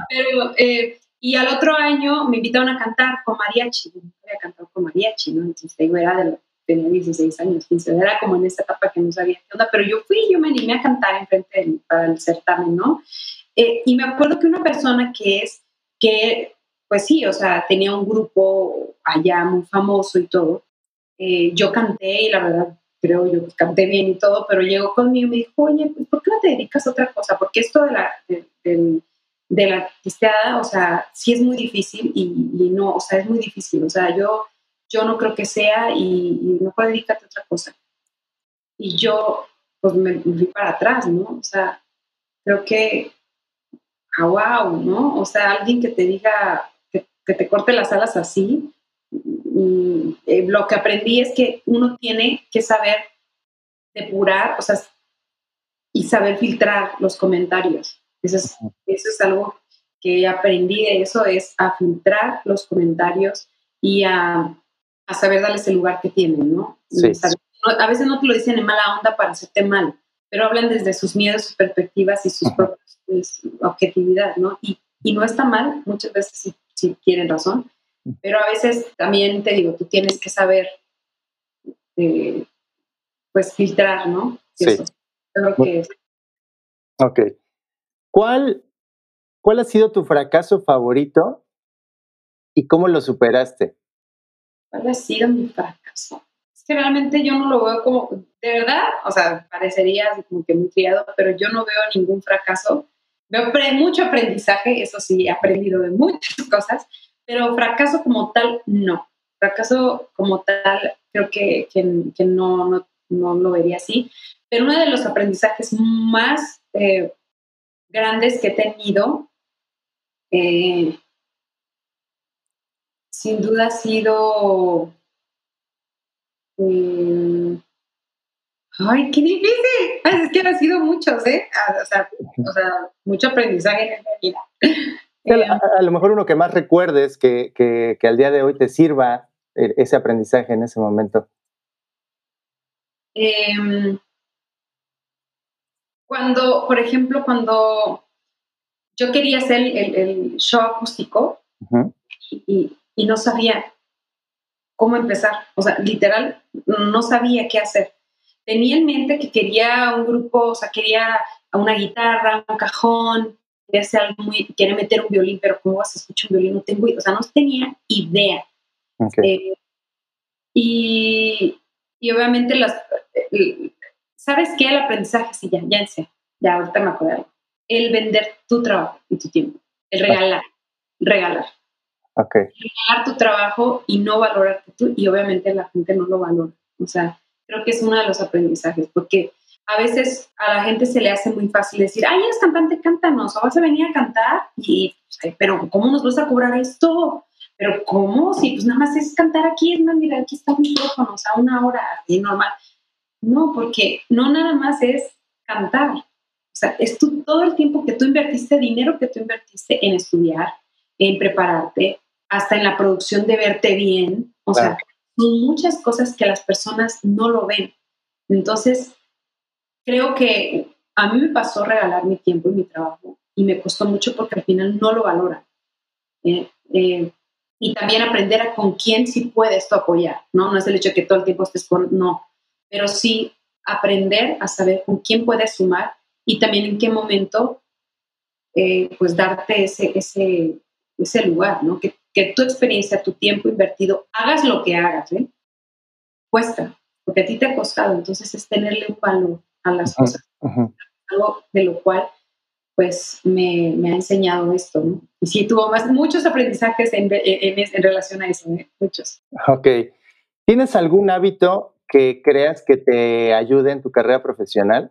Pero, eh, y al otro año me invitaron a cantar con mariachi. Yo había cantado con mariachi, ¿no? Entonces, era de tenía 16 años, 15, era como en esa etapa que no sabía qué onda, pero yo fui, yo me animé a cantar enfrente del, para el certamen, ¿no? Eh, y me acuerdo que una persona que es, que pues sí, o sea, tenía un grupo allá muy famoso y todo. Eh, yo canté y la verdad creo yo canté bien y todo, pero llegó conmigo y me dijo, oye, pues, ¿por qué no te dedicas a otra cosa? Porque esto de la, de, la artisteada, o sea, sí es muy difícil y, no, o sea, es muy difícil. O sea, yo, yo no creo que sea y, y no puedo dedicarte a otra cosa. Y yo, pues me, me fui para atrás, ¿no? O sea, creo que, ah, wow, ¿no? O sea, alguien que te diga, que te corte las alas así. Mm, eh, lo que aprendí es que uno tiene que saber depurar, o sea, y saber filtrar los comentarios. Eso es, eso es algo que aprendí de eso, es a filtrar los comentarios y a, a saber darles el lugar que tienen, ¿no? A veces no te lo dicen en mala onda para hacerte mal, pero hablan desde sus miedos, sus perspectivas y sus propios pues, objetividad, ¿no? Y, y, no está mal, muchas veces sí, tienen razón, pero a veces también te digo, tú tienes que saber, eh, pues, filtrar, ¿no? Sí. Creo que es. Ok. ¿Cuál, ¿Cuál ha sido tu fracaso favorito y cómo lo superaste? ¿Cuál ha sido mi fracaso? Es que realmente yo no lo veo como, de verdad, o sea, parecería como que muy criado, pero yo no veo ningún fracaso. Veo mucho aprendizaje, eso sí, he aprendido de muchas cosas, pero fracaso como tal, no. Fracaso como tal, creo que, que, no, no, no, lo vería así. Pero uno de los aprendizajes más eh, grandes que he tenido eh, sin duda ha sido... Eh, ay, qué difícil. Es que han sido muchos, ¿eh? Ah, o sea, o sea mucho aprendizaje en la vida. A, lo mejor uno que más recuerdes que, que, que, al día de hoy te sirva e, ese aprendizaje en ese momento. Em, cuando, por ejemplo, cuando yo quería hacer el, show acústico y, y no sabía cómo empezar. O sea, literal, no sabía qué hacer. Tenía en mente que quería un grupo, o sea, quería una guitarra, un cajón, quería, hacer algo muy, quería meter un violín, pero ¿cómo vas a escuchar un violín? No tengo, o sea, no tenía idea. Eh, y, y, obviamente las, ¿sabes qué? El aprendizaje, sí, ya, ya sé, ya ahorita me acuerdo. El vender tu trabajo y tu tiempo, el regalar, regalar. Okay. Regalar tu trabajo y no valorarte tú, y obviamente la gente no lo valora. O sea, creo que es uno de los aprendizajes, porque a veces a la gente se le hace muy fácil decir, ay, eres cantante, cántanos, o vas a venir a cantar, y, pero ¿cómo nos vas a cobrar esto? Pero ¿cómo? Si pues nada más es cantar aquí, es más, mira, aquí está un micrófono, o sea, una hora, y normal. No, porque no nada más es cantar. O sea, es tú, todo el tiempo que tú invertiste, dinero que tú invertiste en estudiar, en prepararte, hasta en la producción de verte bien. O sea, son muchas cosas que las personas no lo ven. Entonces, creo que a mí me pasó regalar mi tiempo y mi trabajo y me costó mucho porque al final no lo valoran. Eh, eh, y también aprender a con quién sí puedes tú apoyar, ¿no? No es el hecho de que todo el tiempo estés con, no, pero sí aprender a saber con quién puedes sumar y también en qué momento, eh, pues darte ese, ese, ese lugar, ¿no? Que que tu experiencia, tu tiempo invertido, hagas lo que hagas, ¿eh? cuesta, porque a ti te ha costado, entonces es tenerle un valor a las cosas, algo de lo cual pues me, me, ha enseñado esto, ¿no? Y sí, tuvo más, muchos aprendizajes en, en, en relación a eso, ¿eh? muchos. Ok. ¿Tienes algún hábito que creas que te ayude en tu carrera profesional?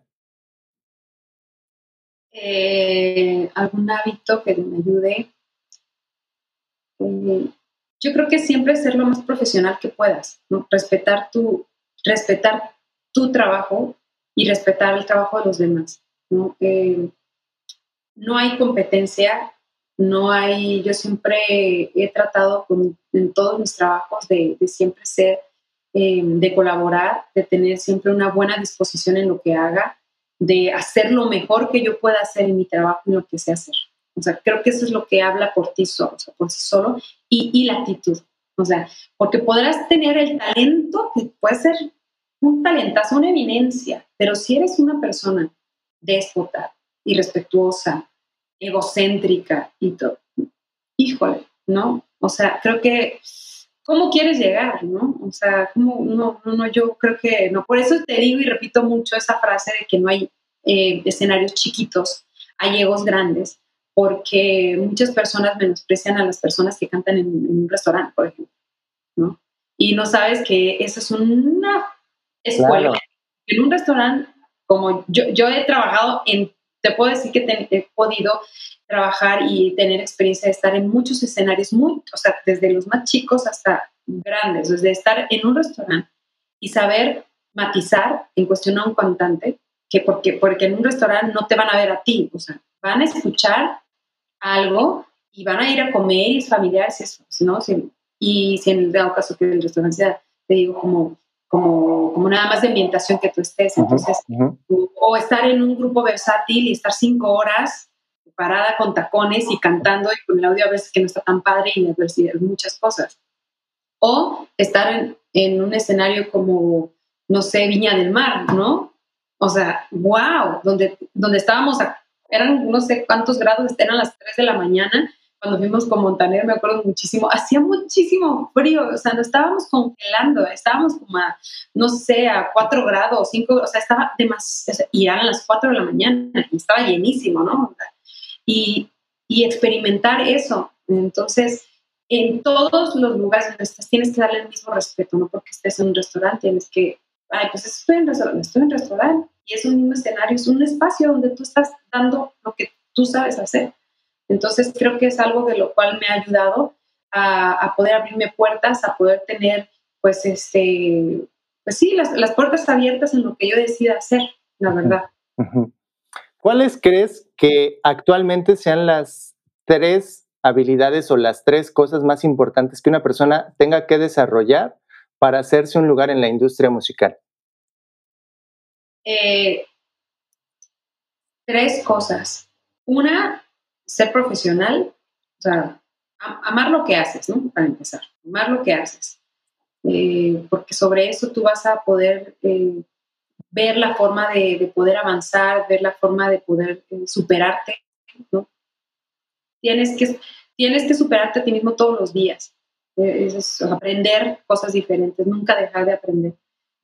Eh, algún hábito que me ayude. Eh, yo creo que siempre ser lo más profesional que puedas, respetar, tu, respetar tu trabajo y respetar el trabajo de los demás. ¿no? Eh, no hay competencia, no hay, yo siempre he tratado con, en todos mis trabajos de, siempre ser, eh, de colaborar, de tener siempre una buena disposición en lo que haga, de hacer lo mejor que yo pueda hacer en mi trabajo y lo que sé hacer. O sea, creo que eso es lo que habla por ti solo, o sea, por sí solo, y, y la actitud. O sea, porque podrás tener el talento, que puede ser un talentazo, una eminencia, pero si eres una persona déspota, irrespetuosa, egocéntrica y todo, híjole, ¿no? O sea, creo que, ¿cómo quieres llegar, no? O sea, ¿cómo, no, no, yo creo que no. Por eso te digo y repito mucho esa frase de que no hay eh, escenarios chiquitos, hay egos grandes porque muchas personas menosprecian a las personas que cantan en, un restaurante, por ejemplo, ¿no? Y no sabes que eso es una escuela. En un restaurante, como yo, yo he trabajado en, te puedo decir que he podido trabajar y tener experiencia de estar en muchos escenarios, muy, o sea, desde los más chicos hasta grandes, desde estar en un restaurante y saber matizar en cuestión a un cantante, que porque, porque en un restaurante no te van a ver a ti, o sea, van a escuchar algo y van a ir a comer y es familiar, ¿no? y si en el dado caso que el restaurante sea, te digo, como, como, como nada más de ambientación que tú estés, entonces, O, estar en un grupo versátil y estar cinco horas parada con tacones y cantando y con el audio a veces que no está tan padre y a si muchas cosas. O estar en, en un escenario como, no sé, Viña del Mar, ¿no? O sea, wow, donde, donde estábamos, eran no sé cuántos grados, eran las 3 de la mañana cuando fuimos con Montaner, me acuerdo muchísimo, hacía muchísimo frío, o sea, no estábamos congelando, estábamos como a, no sé, a 4 grados, 5, o sea, estaba demasiado, y eran las 4 de la mañana, estaba llenísimo, ¿no? Y, y experimentar eso. Entonces, en todos los lugares donde estás, tienes que darle el mismo respeto, no porque estés en un restaurante, tienes que, ay, pues estoy en restaurante, estoy en restaurante, y es un mismo escenario, es un espacio donde tú estás dando lo que tú sabes hacer. Entonces creo que es algo de lo cual me ha ayudado a, poder abrirme puertas, a poder tener, pues, este, pues sí, las, las, puertas abiertas en lo que yo decida hacer, la verdad. ¿Cuáles crees que actualmente sean las tres habilidades o las tres cosas más importantes que una persona tenga que desarrollar para hacerse un lugar en la industria musical? Eh, tres cosas. Una, ser profesional, o sea, amar lo que haces, ¿no? Para empezar, amar lo que haces. Eh, porque sobre eso tú vas a poder eh, ver la forma de, poder avanzar, ver la forma de poder superarte, ¿no? Tienes que, tienes que superarte a ti mismo todos los días. Aprender cosas diferentes, nunca dejar de aprender,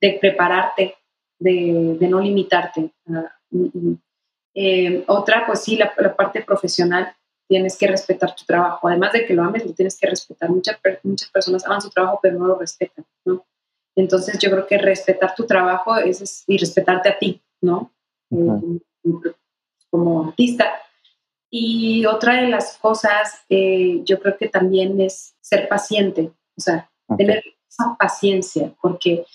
de prepararte, de, no limitarte. Ah, eh, otra, pues sí, la, parte profesional, tienes que respetar tu trabajo. Además de que lo ames, lo tienes que respetar. Muchas, muchas personas aman su trabajo, pero no lo respetan, ¿no? Entonces yo creo que respetar tu trabajo es, y respetarte a ti, ¿no? Eh, como artista. Y otra de las cosas, eh, yo creo que también es ser paciente, o sea, tener esa paciencia, porque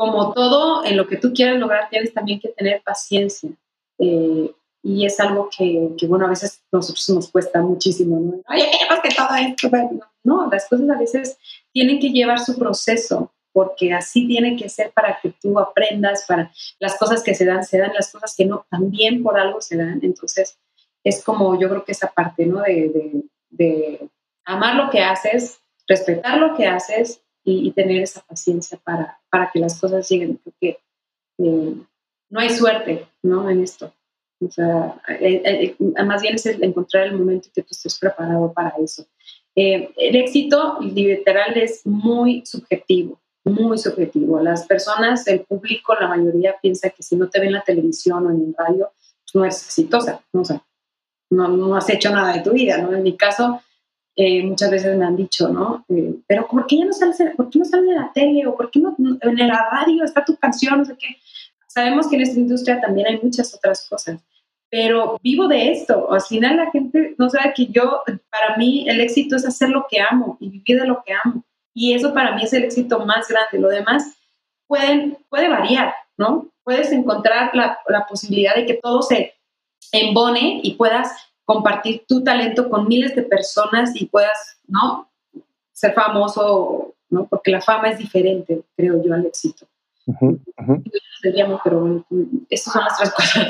como todo en lo que tú quieras lograr, tienes también que tener paciencia. Eh, y es algo que, que, bueno, a veces nosotros nos cuesta muchísimo, ¿no? Oye, queremos que todo esto, no, las cosas a veces tienen que llevar su proceso, porque así tiene que ser para que tú aprendas, para las cosas que se dan, se dan, las cosas que no, también por algo se dan. Entonces, es como yo creo que esa parte, ¿no? De, de, amar lo que haces, respetar lo que haces y, tener esa paciencia para, para que las cosas lleguen. Porque eh, no hay suerte, ¿no? En esto. O sea, eh, eh, eh, más bien es encontrar el momento que tú estés preparado para eso. el éxito literal es muy subjetivo, muy subjetivo. Las personas, el público, la mayoría piensa que si no te ven en la televisión o en el radio, no eres exitosa, ¿no? O sea, no, no, has hecho nada de tu vida, ¿no? En mi caso, muchas veces me han dicho, ¿no? pero ¿por qué ya no sales, por qué no sales de la tele o por qué no en la radio está tu canción, no sé qué? Sabemos que en esta industria también hay muchas otras cosas, pero vivo de esto. Al final la gente no sabe que yo, para mí el éxito es hacer lo que amo y vivir de lo que amo. Y eso para mí es el éxito más grande. Lo demás pueden, puede variar, ¿no? Puedes encontrar la, la posibilidad de que todo se embone y puedas compartir tu talento con miles de personas y puedas, ¿no? Ser famoso, ¿no? Porque la fama es diferente, creo yo, al éxito pero estas son las tres cosas.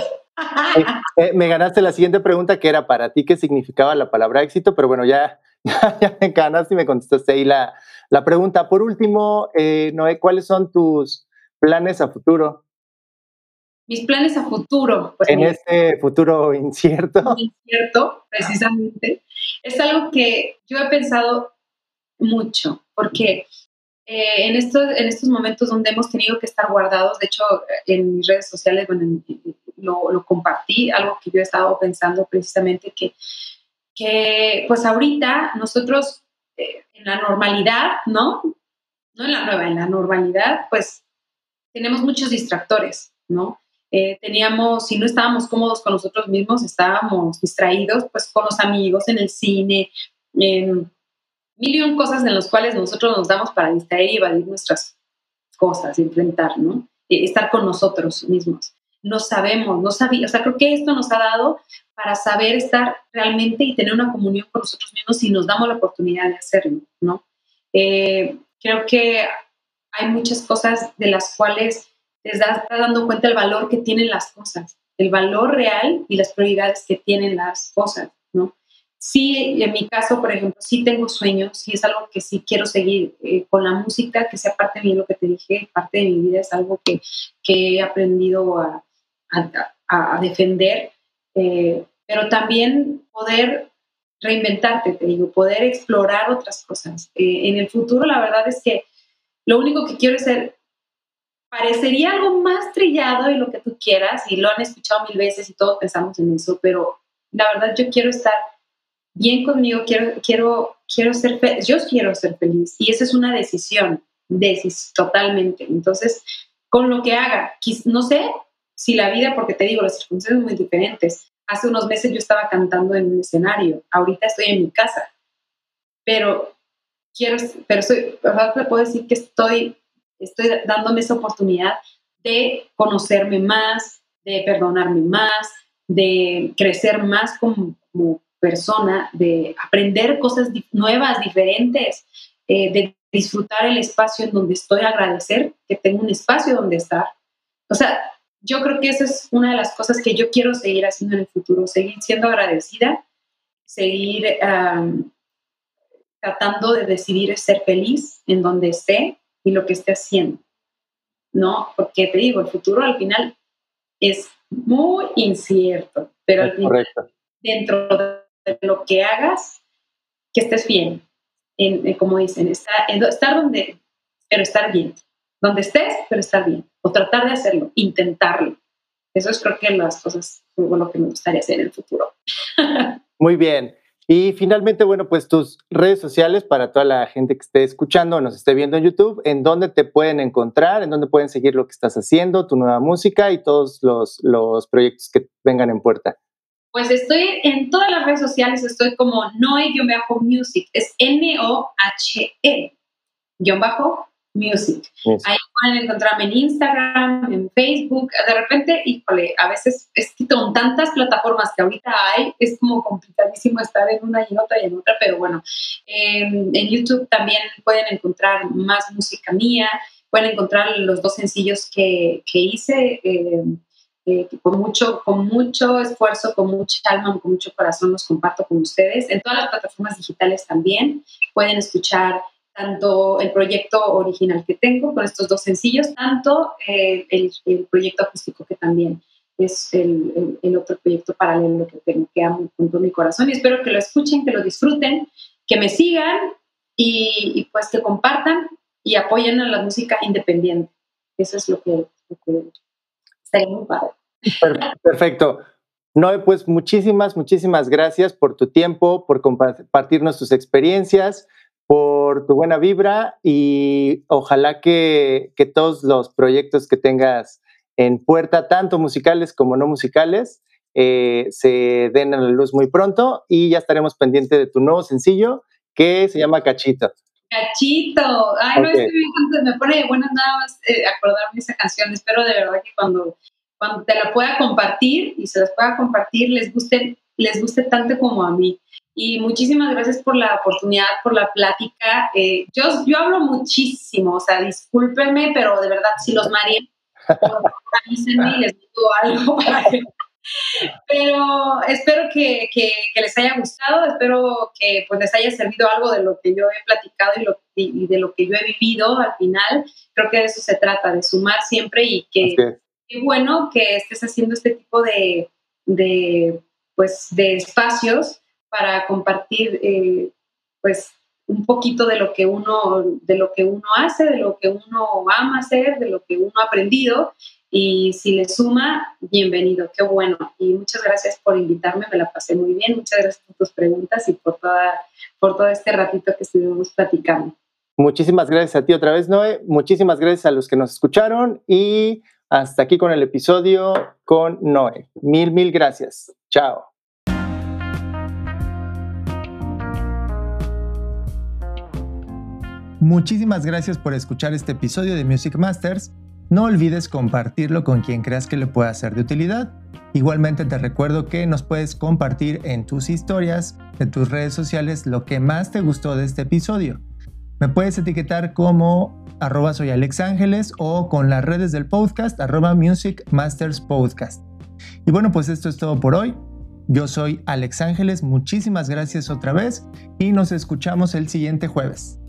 Eh, eh, me ganaste la siguiente pregunta que era para ti qué significaba la palabra éxito, pero bueno, ya, ya, me ganaste y me contestaste ahí la, la pregunta. Por último, eh, Noé, ¿cuáles son tus planes a futuro? Mis planes a futuro. Pues en este futuro incierto. Incierto, precisamente. Es algo que yo he pensado mucho, porque eh, en, estos, en estos momentos donde hemos tenido que estar guardados, de hecho en mis redes sociales bueno, lo, lo, compartí, algo que yo he estado pensando precisamente que, que pues ahorita nosotros eh, en la normalidad, ¿no? No en la nueva, en la normalidad, pues tenemos muchos distractores, ¿no? Eh, teníamos, si no estábamos cómodos con nosotros mismos, estábamos distraídos pues con los amigos, en el cine, en mil y un cosas en las cuales nosotros nos damos para distraer y evadir nuestras cosas, enfrentar, ¿no? Eh, estar con nosotros mismos. No sabemos, no sabíamos, o sea, creo que esto nos ha dado para saber estar realmente y tener una comunión con nosotros mismos si nos damos la oportunidad de hacerlo, ¿no? Eh, creo que hay muchas cosas de las cuales te das dando cuenta el valor que tienen las cosas. el valor real y las prioridades que tienen las cosas, ¿no? Sí, en mi caso, por ejemplo, sí tengo sueños, sí es algo que sí quiero seguir eh, con la música, que sea parte de mí, lo que te dije, parte de mi vida, es algo que, que he aprendido a, a, a defender, eh, pero también poder reinventarte, te digo, poder explorar otras cosas. Eh, en el futuro, la verdad es que lo único que quiero es ser, parecería algo más trillado de lo que tú quieras, y lo han escuchado mil veces y todos pensamos en eso, pero la verdad yo quiero estar bien conmigo, quiero, quiero, quiero ser feliz, yo quiero ser feliz y esa es una decisión, decis totalmente. Entonces, con lo que haga, no sé si la vida, porque te digo, las circunstancias son muy diferentes. Hace unos meses yo estaba cantando en un escenario, ahorita estoy en mi casa, pero quiero, pero soy, puedo decir que estoy, estoy dándome esa oportunidad de conocerme más, de perdonarme más, de crecer más como, persona, de aprender cosas nuevas, diferentes, eh, de disfrutar el espacio en donde estoy, agradecer que tengo un espacio donde estar. O sea, yo creo que esa es una de las cosas que yo quiero seguir haciendo en el futuro, seguir siendo agradecida, seguir tratando de decidir ser feliz en donde esté y lo que esté haciendo. ¿No? Porque te digo, el futuro al final es muy incierto, pero al final, dentro de lo que hagas, que estés bien. En, como dicen, estar, estar donde, pero estar bien. Donde estés, pero estar bien. O tratar de hacerlo, intentarlo. Eso es creo que las cosas, lo que me gustaría hacer en el futuro. Muy bien. Y finalmente, bueno, pues tus redes sociales para toda la gente que esté escuchando o nos esté viendo en YouTube, en dónde te pueden encontrar, en dónde pueden seguir lo que estás haciendo, tu nueva música y todos los, proyectos que vengan en puerta. Pues estoy en todas las redes sociales, estoy como Noe-Music, es N-O-H-E, bajo Music. Ahí pueden encontrarme en Instagram, en Facebook, de repente, híjole, a veces es que con tantas plataformas que ahorita hay, es como complicadísimo estar en una y en otra y en otra, pero bueno, en YouTube también pueden encontrar más música mía, pueden encontrar los dos sencillos que, que hice. Eh, eh, con, mucho, con mucho esfuerzo, con mucha alma, con mucho corazón los comparto con ustedes. En todas las plataformas digitales también pueden escuchar tanto el proyecto original que tengo con estos dos sencillos, tanto eh, el, el, proyecto acústico que también es el, el, otro proyecto paralelo que tengo, que amo con todo mi corazón y espero que lo escuchen, que lo disfruten, que me sigan y, y pues que compartan y apoyen a la música independiente. Eso es lo que, lo que Perfecto. No, pues muchísimas, muchísimas gracias por tu tiempo, por compartirnos tus experiencias, por tu buena vibra y ojalá que, que todos los proyectos que tengas en puerta, tanto musicales como no musicales, eh, se den a la luz muy pronto y ya estaremos pendientes de tu nuevo sencillo que se llama Cachito. Cachito. Ay, no, es que me, pone de buenas nada más eh, acordarme esa canción. Espero de verdad que cuando, cuando te la pueda compartir y se las pueda compartir, les guste, les guste tanto como a mí. Y muchísimas gracias por la oportunidad, por la plática. Eh, yo, yo hablo muchísimo, o sea, discúlpenme, pero de verdad, si los mareé, avísenme y les digo algo para que pero espero que, que, les haya gustado, espero que pues, les haya servido algo de lo que yo he platicado y, lo, y, de lo que yo he vivido al final. Creo que de eso se trata, de sumar siempre y que qué bueno que estés haciendo este tipo de, de, pues, de espacios para compartir eh, pues un poquito de lo que uno de lo que uno hace, de lo que uno ama hacer, de lo que uno ha aprendido y si le suma, bienvenido, qué bueno. Y muchas gracias por invitarme, me la pasé muy bien. Muchas gracias por tus preguntas y por, toda, por todo este ratito que estuvimos platicando. Muchísimas gracias a ti otra vez, Noé. Muchísimas gracias a los que nos escucharon y hasta aquí con el episodio con Noé. Mil, mil gracias. Chao. Muchísimas gracias por escuchar este episodio de Music Masters. No olvides compartirlo con quien creas que le pueda ser de utilidad. Igualmente te recuerdo que nos puedes compartir en tus historias, en tus redes sociales, lo que más te gustó de este episodio. Me puedes etiquetar como arroba o con las redes del podcast arroba Music Masters Podcast. Y bueno, pues esto es todo por hoy. Yo soy Alex Ángeles, muchísimas gracias otra vez y nos escuchamos el siguiente jueves.